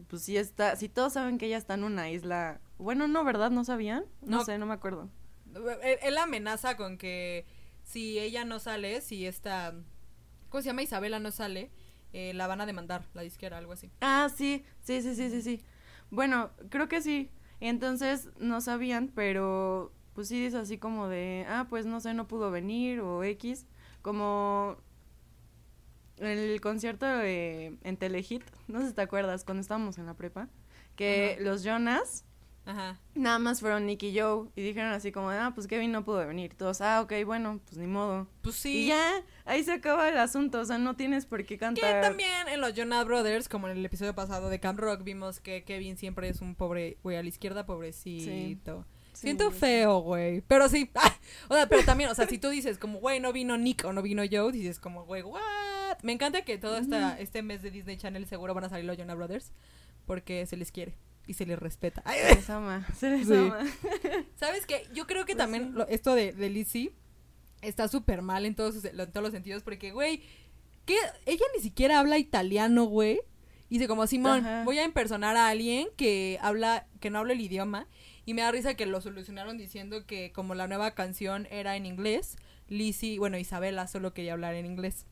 pues sí está, si todos saben que ella está en una isla. Bueno, no, ¿verdad? ¿No sabían? No,
No.
sé, no me acuerdo.
Él amenaza con que si ella no sale, si esta, ¿cómo se llama? Isabela no sale, eh, la van a demandar, la disquera, algo así.
Ah, sí, sí, sí, sí, sí, sí. Bueno, creo que sí. Entonces no sabían, pero pues sí dice así como de, ah, pues no sé, no pudo venir o X. Como el concierto de, en Telehit, no sé si te acuerdas, cuando estábamos en la prepa, que los Jonas
Ajá.
Nada más fueron Nick y Joe y dijeron así como, ah, pues Kevin no pudo venir. Todos, ah, ok, bueno, pues ni modo.
Pues sí.
Y ya, ahí se acaba el asunto, o sea, no tienes por qué
Que
cantar.
también en los Jonas Brothers, como en el episodio pasado de Camp Rock, vimos que Kevin siempre es un pobre, güey, a la izquierda, pobrecito.
Sí,
Siento feo, güey. Pero sí. ah, o sea, pero también, o sea, si tú dices como, güey, no vino Nick o no vino Joe, dices como, güey, what? Me encanta que todo esta, este mes de Disney Channel seguro van a salir los Jonas Brothers. Porque se les quiere y se les respeta. Ay,
Se les ama, se les
Sí.
ama.
¿Sabes qué? Yo creo que
Pues
también
sí.
lo- esto de, de Lizzie está súper mal en todos, sus- en todos los sentidos porque, güey, que ella ni siquiera habla italiano, güey. Y dice como, Simón,
Ajá.
voy a impersonar a alguien que habla, que no habla el idioma. Y me da risa que lo solucionaron diciendo que como la nueva canción era en inglés, Lizzie, bueno, Isabela solo quería hablar en inglés.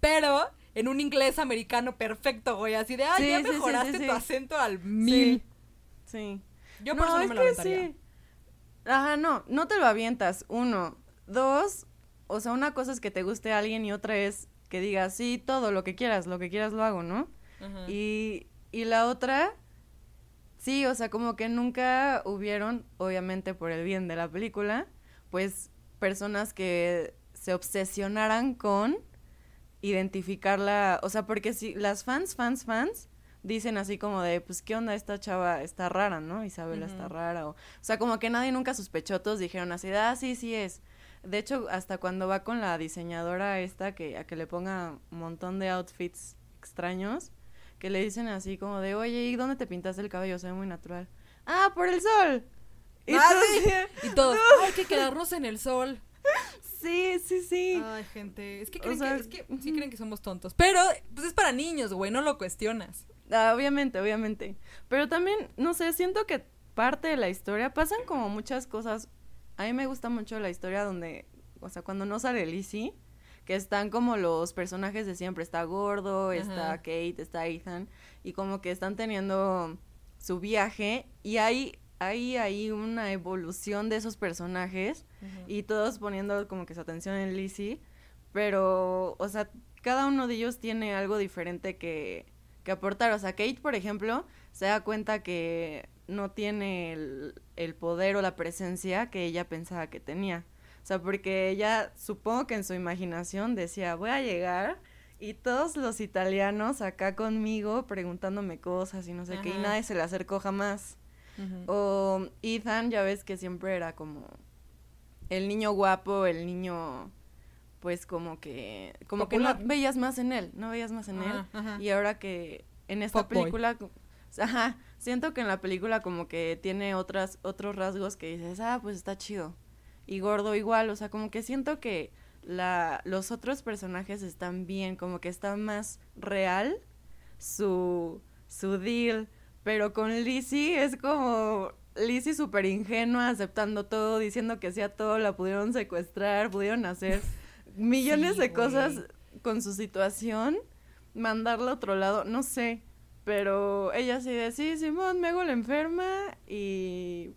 Pero en un inglés americano perfecto, güey, así de, ay,
Sí,
ya
sí,
mejoraste
sí,
tu acento al mil.
Sí.
Yo por eso no
es
me lo aventaría.
sí. Ajá, no, no te lo avientas. Uno. Dos, o sea, una cosa es que te guste a alguien y otra es que digas, sí, todo, lo que quieras, lo que quieras lo hago, ¿no?
Ajá.
Y, y la otra, sí, o sea, como que nunca hubieron, obviamente por el bien de la película, pues personas que se obsesionaran con identificarla, o sea, porque si las fans, fans, fans dicen así como de, pues, ¿qué onda esta chava? Está rara, ¿no? Isabela está rara. O, o sea, como que nadie nunca sospechó, todos dijeron así, ah, sí, sí es. De hecho, hasta cuando va con la diseñadora esta que a que le ponga un montón de outfits extraños, que le dicen así como de, oye, ¿y dónde te pintaste el cabello? Se ve muy natural. Ah, por el sol. Y
Ah, sí. Y todos, "Ay, hay que quedarnos en el sol.
Sí, sí, sí.
Ay, gente, es que
O
creen,
sea,
que, es que sí creen que somos tontos. Pero, pues es para niños, güey, no lo cuestionas.
Ah, obviamente, obviamente. Pero también, no sé, siento que parte de la historia pasan como muchas cosas. A mí me gusta mucho la historia donde, o sea, cuando no sale Lizzie, que están como los personajes de siempre. Está Gordo, está. Kate, está Ethan, y como que están teniendo su viaje y hay hay ahí una evolución de esos personajes y todos poniendo como que su atención en Lizzie, pero, o sea, cada uno de ellos tiene algo diferente que, que aportar. O sea, Kate, por ejemplo, se da cuenta que no tiene el, el poder o la presencia que ella pensaba que tenía. O sea, porque ella, supongo que en su imaginación decía, voy a llegar y todos los italianos acá conmigo preguntándome cosas y no sé qué, y nadie se le acercó jamás. O Ethan, ya ves que siempre era como el niño guapo, el niño pues como que como que no veías más en él, no veías más en él. Y ahora que en esta película ajá, siento que en la película como que tiene otras otros rasgos que dices, "Ah, pues está chido." Y Gordo igual, o sea, como que siento que la los otros personajes están bien, como que está más real su su deal pero con Lizzie es como Lizzie súper ingenua, aceptando todo, diciendo que hacía todo, la pudieron secuestrar, pudieron hacer millones de cosas con su situación, mandarla a otro lado, no sé. Pero ella sí de, sí, Simón, me hago la enferma y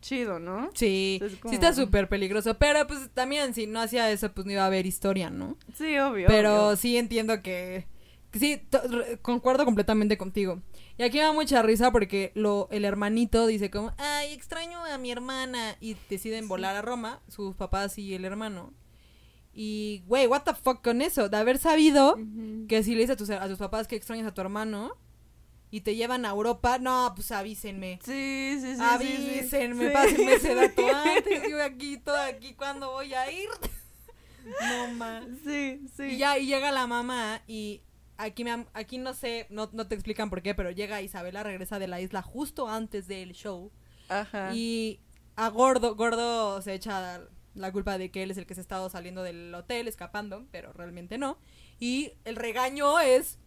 chido, ¿no?
Sí, sí está súper peligroso, pero pues también si no hacía eso, pues no iba a haber historia, ¿no?
Sí, obvio.
Pero sí entiendo que, sí, concuerdo completamente contigo. Y aquí me da mucha risa porque lo, el hermanito dice como, ay, extraño a mi hermana. Y deciden volar a Roma, sus papás y el hermano. Y, güey, what the fuck con eso? De haber sabido que si le dices a tus, a tus papás que extrañas a tu hermano y te llevan a Europa, no, pues avísenme.
Sí, sí, sí.
Avísenme, sí, pásenme ese dato antes. Yo aquí, todo aquí, ¿cuándo voy a ir? no más.
Sí, sí.
Y ya, y llega la mamá y aquí, me, aquí no sé, no, te explican por qué, pero llega Isabela, regresa de la isla justo antes del show.
Ajá.
Y a Gordo, Gordo se echa la culpa de que él es el que se ha estado saliendo del hotel, escapando, pero realmente no. Y el regaño es,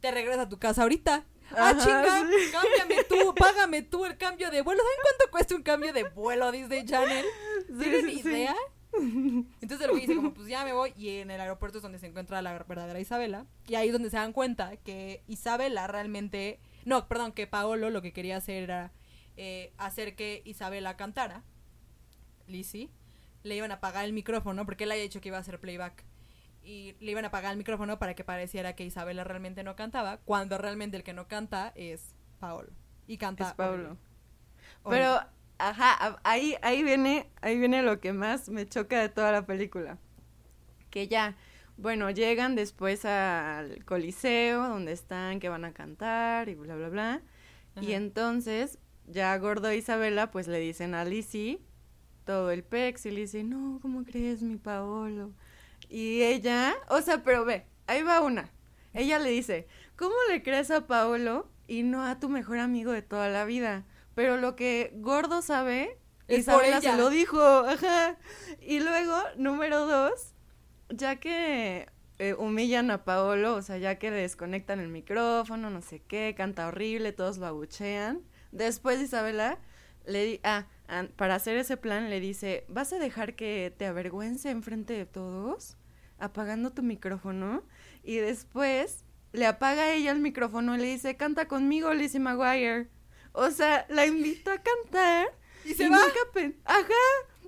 te regresa a tu casa ahorita. ah, chinga, cámbiame tú, págame tú el cambio de vuelo. ¿Saben cuánto cuesta un cambio de vuelo, Disney Channel? ¿Tienen idea? Entonces lo que dice como pues ya me voy y en el aeropuerto es donde se encuentra la verdadera Isabela y ahí es donde se dan cuenta que Isabela realmente no perdón que Paolo lo que quería hacer era eh, hacer que Isabela cantara Lizzie le iban a apagar el micrófono porque él había dicho que iba a hacer playback y le iban a apagar el micrófono para que pareciera que Isabela realmente no cantaba cuando realmente el que no canta es Paolo y canta
es Paolo. pero Ajá, ahí, ahí viene, ahí viene lo que más me choca de toda la película. Que ya, bueno, llegan después al coliseo, donde están, que van a cantar y bla, bla, bla. Y entonces, ya Gordo e Isabela, pues le dicen a Lizzie todo el pex y le dice, no, ¿cómo crees, mi Paolo? Y ella, o sea, pero ve, ahí va una. Ella le dice, ¿cómo le crees a Paolo y no a tu mejor amigo de toda la vida? Pero lo que Gordo sabe, Isabela se lo dijo, ajá. Y luego, número dos, ya que eh, humillan a Paolo, o sea, ya que le desconectan el micrófono, no sé qué, canta horrible, todos lo abuchean. Después Isabela le di ah, para hacer ese plan le dice, ¿vas a dejar que te avergüence enfrente de todos? Apagando tu micrófono. Y después le apaga ella el micrófono y le dice, canta conmigo, Lizzie McGuire. O sea, la invitó a cantar.
Y se va.
Ajá.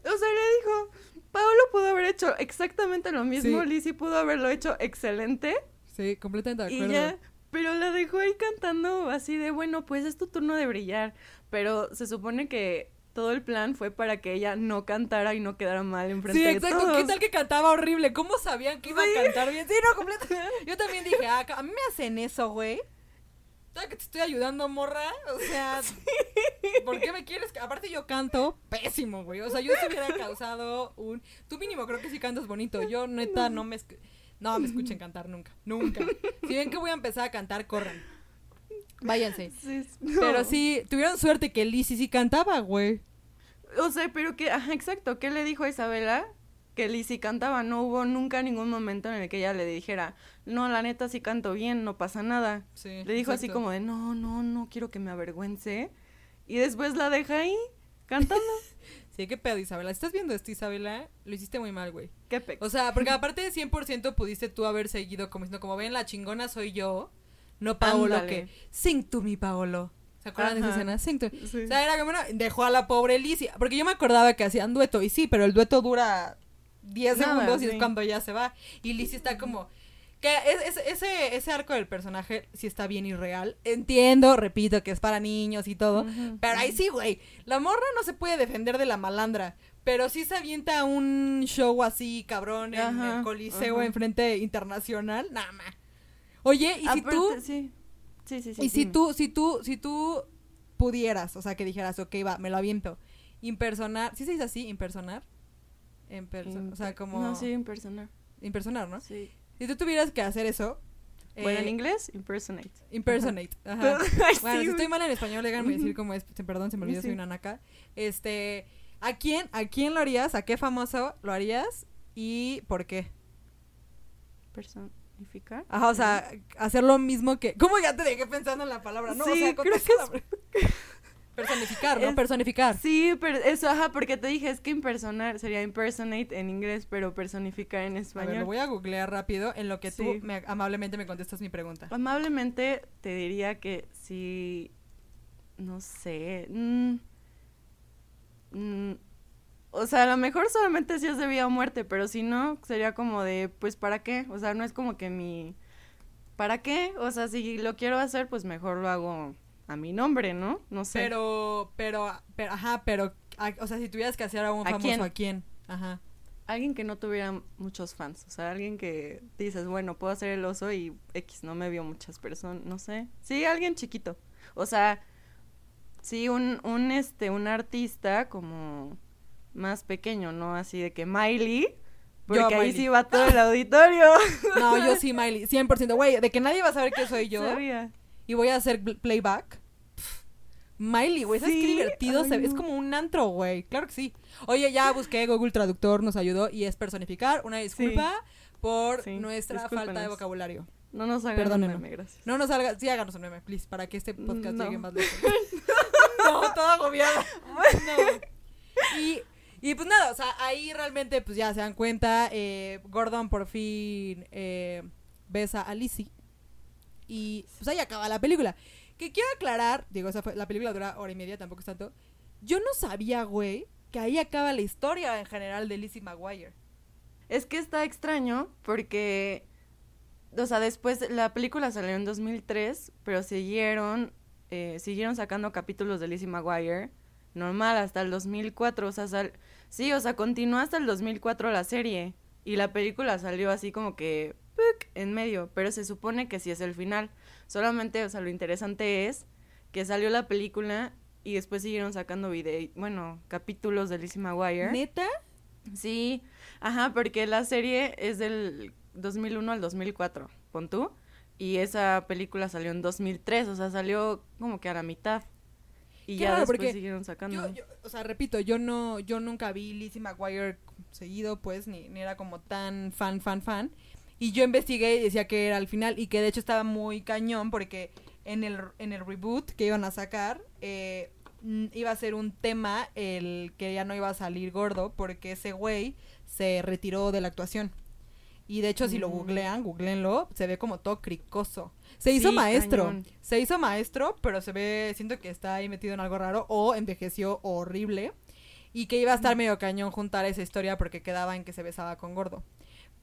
O sea, le dijo, Pablo pudo haber hecho exactamente lo mismo, sí. Lizzie pudo haberlo hecho excelente.
Sí, completamente de
acuerdo. Y ya, pero la dejó ahí cantando así de, bueno, pues es tu turno de brillar. Pero se supone que todo el plan fue para que ella no cantara y no quedara mal enfrente de todos. Sí,
exacto. ¿Qué tal que cantaba horrible? ¿Cómo sabían que iba a cantar bien? Sí, no, completamente. Yo también dije, ah, a mí me hacen eso, güey que te estoy ayudando, morra? O sea, ¿por qué me quieres? Aparte yo canto pésimo, güey. O sea, yo se hubiera causado un... Tú mínimo creo que sí cantas bonito. Yo neta no me... No me escuchen cantar nunca. Nunca. Si ven que voy a empezar a cantar, corran. Váyanse. Pero sí, tuvieron suerte que Lizzie sí cantaba, güey.
O sea, pero que... Ajá, exacto. ¿Qué le dijo a Isabela? Que Lizzie cantaba, no hubo nunca ningún momento en el que ella le dijera, no, la neta sí canto bien, no pasa nada. le dijo así como de, no, no, no quiero que me avergüence. Y después la deja ahí, cantando.
sí, qué pedo, Isabela. ¿Estás viendo esto, Isabela? Lo hiciste muy mal, güey.
Qué pedo.
O sea, porque aparte de 100% pudiste tú haber seguido como diciendo, como ven, la chingona soy yo, no Paolo, que sing to me, Paolo. ¿Se acuerdan de esa escena? Synced.
Sí.
O sea, era como, bueno, dejó a la pobre Lizzie. Porque yo me acordaba que hacían dueto. Y sí, pero el dueto dura 10
Nada,
segundos y es cuando ya se va. Y Lizzie está como. Que es- es- ese, ese arco del personaje sí está bien irreal. Entiendo, repito, que es para niños y todo. Pero ahí sí, güey. La morra no se puede defender de la malandra. Pero sí se avienta un show así, cabrón, en
Ajá,
el Coliseo
ajá.
en frente internacional. Nada más. Oye, y si
Aparte,
tú.
Sí, sí, sí. sí,
Y si tú, si tú, si tú pudieras, o sea, que dijeras, ok, va, me lo aviento, impersonar, ¿sí se dice así? ¿Impersonar? En perso- o sea, como...
No, sí, impersonar.
Impersonar, ¿no?
Sí.
Si tú tuvieras que hacer eso...
Bueno,
eh,
en inglés, impersonate.
Impersonate. Ajá.
Ay,
Bueno,
sí,
si estoy mal en español, déjame decir cómo es. Perdón, se me olvidó, soy
Sí.
una naca. Este, ¿a quién, ¿a quién lo harías? ¿A qué famoso lo harías? ¿Y por qué?
personificar.
Ajá, o sea, hacer lo mismo que... ¿Cómo ya te dejé pensando en la palabra? No, o
Sí,
sea,
creo que
la- Personificar, ¿no?
Es-
Personificar.
Sí, pero eso, ajá, porque te dije, es que impersonar sería impersonate en inglés, pero personificar en
A ver,
español.
lo voy a googlear rápido en lo que tú me- amablemente me contestas mi pregunta.
Amablemente te diría que si, no sé, mm, mm, o sea, a lo mejor solamente si es de vida o muerte, pero si no, sería como de, pues, ¿para qué? O sea, no es como que mi, ¿para qué? O sea, si lo quiero hacer, pues mejor lo hago a mi nombre, ¿no? No sé.
Pero, pero, pero, ajá, pero, a- o sea, si tuvieras que hacer a un
¿A
famoso,
quién?
¿a quién? Ajá.
Alguien que no tuviera muchos fans, o sea, alguien que dices, bueno, puedo hacer el oso y X no me vio muchas personas, no sé. Sí, alguien chiquito. O sea, sí, un, un, este, un artista como más pequeño, ¿no? Así de que Miley, porque
Yo,
ahí
Miley.
sí va todo el auditorio.
No, yo sí, Miley, 100%. Güey, de que nadie va a saber que soy yo
Sabía.
Y voy a hacer playback. Pff, Miley, güey, ¿sabes qué
Sí,
divertido?
ay,
se ve? Es
no.
como un antro, güey. Claro que sí. Oye, ya busqué, Google Traductor nos ayudó y es personificar. Una disculpa por
Sí,
nuestra falta de vocabulario.
No nos hagan un meme, gracias.
No nos salga, sí háganos un meme, please, para que este podcast
No.
llegue más lejos. no, toda agobiada. No. Y, y pues nada, o sea, ahí realmente pues ya se dan cuenta, eh, Gordon por fin eh, besa a Lizzie y pues ahí acaba la película. Que quiero aclarar, digo, la película dura hora y media, tampoco es tanto. Yo no sabía, güey, que ahí acaba la historia en general de Lizzie McGuire.
Es que está extraño porque, o sea, después la película salió en 2003, pero siguieron, eh, siguieron sacando capítulos de Lizzie McGuire normal hasta el 2004, o sea, sí, o sea, continuó hasta el 2004 la serie y la película salió así como que. En medio, pero se supone que sí es el final. Solamente, o sea, lo interesante es que salió la película y después siguieron sacando video, bueno, capítulos de Lizzie McGuire.
¿Neta?
Sí, ajá, porque la serie es del 2001 al 2004, pon tú, y esa película salió en 2003, o sea, salió como que a la mitad. Y
Qué
ya
raro,
después
porque
siguieron sacando.
Yo, yo, o sea, repito, yo no, yo nunca vi Lizzie McGuire seguido, pues, ni, ni era como tan fan, fan, fan. Y yo investigué y decía que era al final, y que de hecho estaba muy cañón, porque en el, en el reboot que iban a sacar, eh, mm, iba a ser un tema el que ya no iba a salir gordo, porque ese güey se retiró de la actuación. Y de hecho, si lo
Mm.
googlean, googleenlo, se ve como todo cricoso. Se hizo
Sí,
maestro.
cañón.
Se hizo maestro, pero se ve, siento que está ahí metido en algo raro o envejeció horrible. Y que iba a estar medio cañón juntar esa historia porque quedaba en que se besaba con gordo.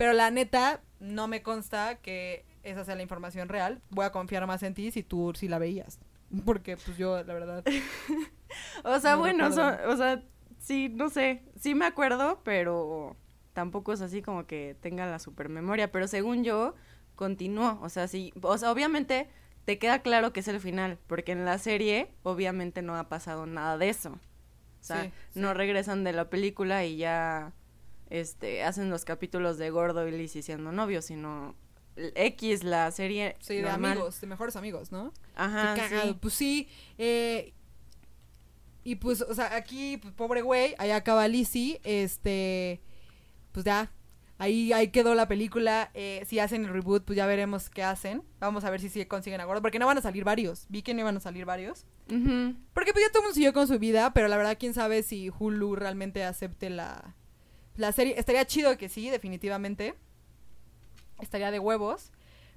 Pero la neta, no me consta que esa sea la información real. Voy a confiar más en ti si tú sí la veías. Porque, pues yo, la verdad.
O sea,
no
bueno, so- o sea, sí, no sé, sí me acuerdo, pero tampoco es así como que tenga la supermemoria, pero según yo, continuó, o sea, sí, o sea, obviamente te queda claro que es el final, porque en la serie obviamente no ha pasado nada de eso. O sea,
Sí, sí.
no regresan de la película y ya este hacen los capítulos de Gordo y Lizzie siendo novios, sino X la serie
Sí, de amigos, de mejores amigos, ¿no?
Ajá, sí.
Pues sí. eh, y pues, o sea, aquí, pues, pobre güey, ahí acaba Lizzie. Este. Pues ya. Ahí, ahí quedó la película. eh, si hacen el reboot, pues ya veremos qué hacen. Vamos a ver si sí consiguen a Gordo. Porque no van a salir varios. Vi que no iban a salir varios.
Ujú.
Porque pues ya todo el mundo siguió con su vida. Pero la verdad, quién sabe si Hulu realmente acepte la, la serie. Estaría chido que sí, definitivamente. Estaría de huevos.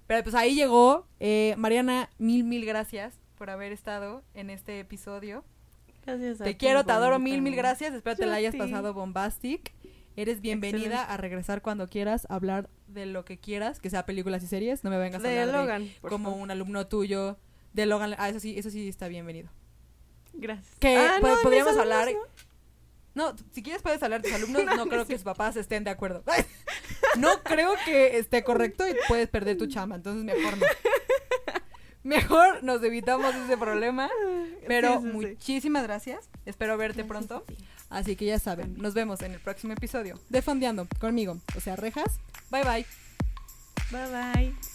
Pero pues ahí llegó. eh, Mariana, mil, mil gracias por haber estado en este episodio.
Gracias a
Te
ti
quiero, te adoro, mil, mil gracias. Espero te la hayas pasado bombastic. Eres bienvenida
Excelente.
a regresar cuando quieras, a hablar de lo que quieras, que sea películas y series. No me vengas a
De
hablar de
Logan,
como
favor.
un alumno tuyo de Logan. Ah, eso sí, eso sí está bienvenido.
Gracias.
Que
Ah,
po-
no,
podríamos hablar.
¿no?
No, si quieres puedes hablar de tus alumnos, no, creo que sus papás estén de acuerdo. no creo que esté correcto y puedes perder tu chamba, entonces mejor no. Mejor nos evitamos ese problema. Pero
Sí, sí, sí.
muchísimas gracias. Espero verte
Gracias
pronto. Así que ya saben, nos vemos en el próximo episodio de Fondeando conmigo, o sea, Rejas. Bye bye.
Bye bye.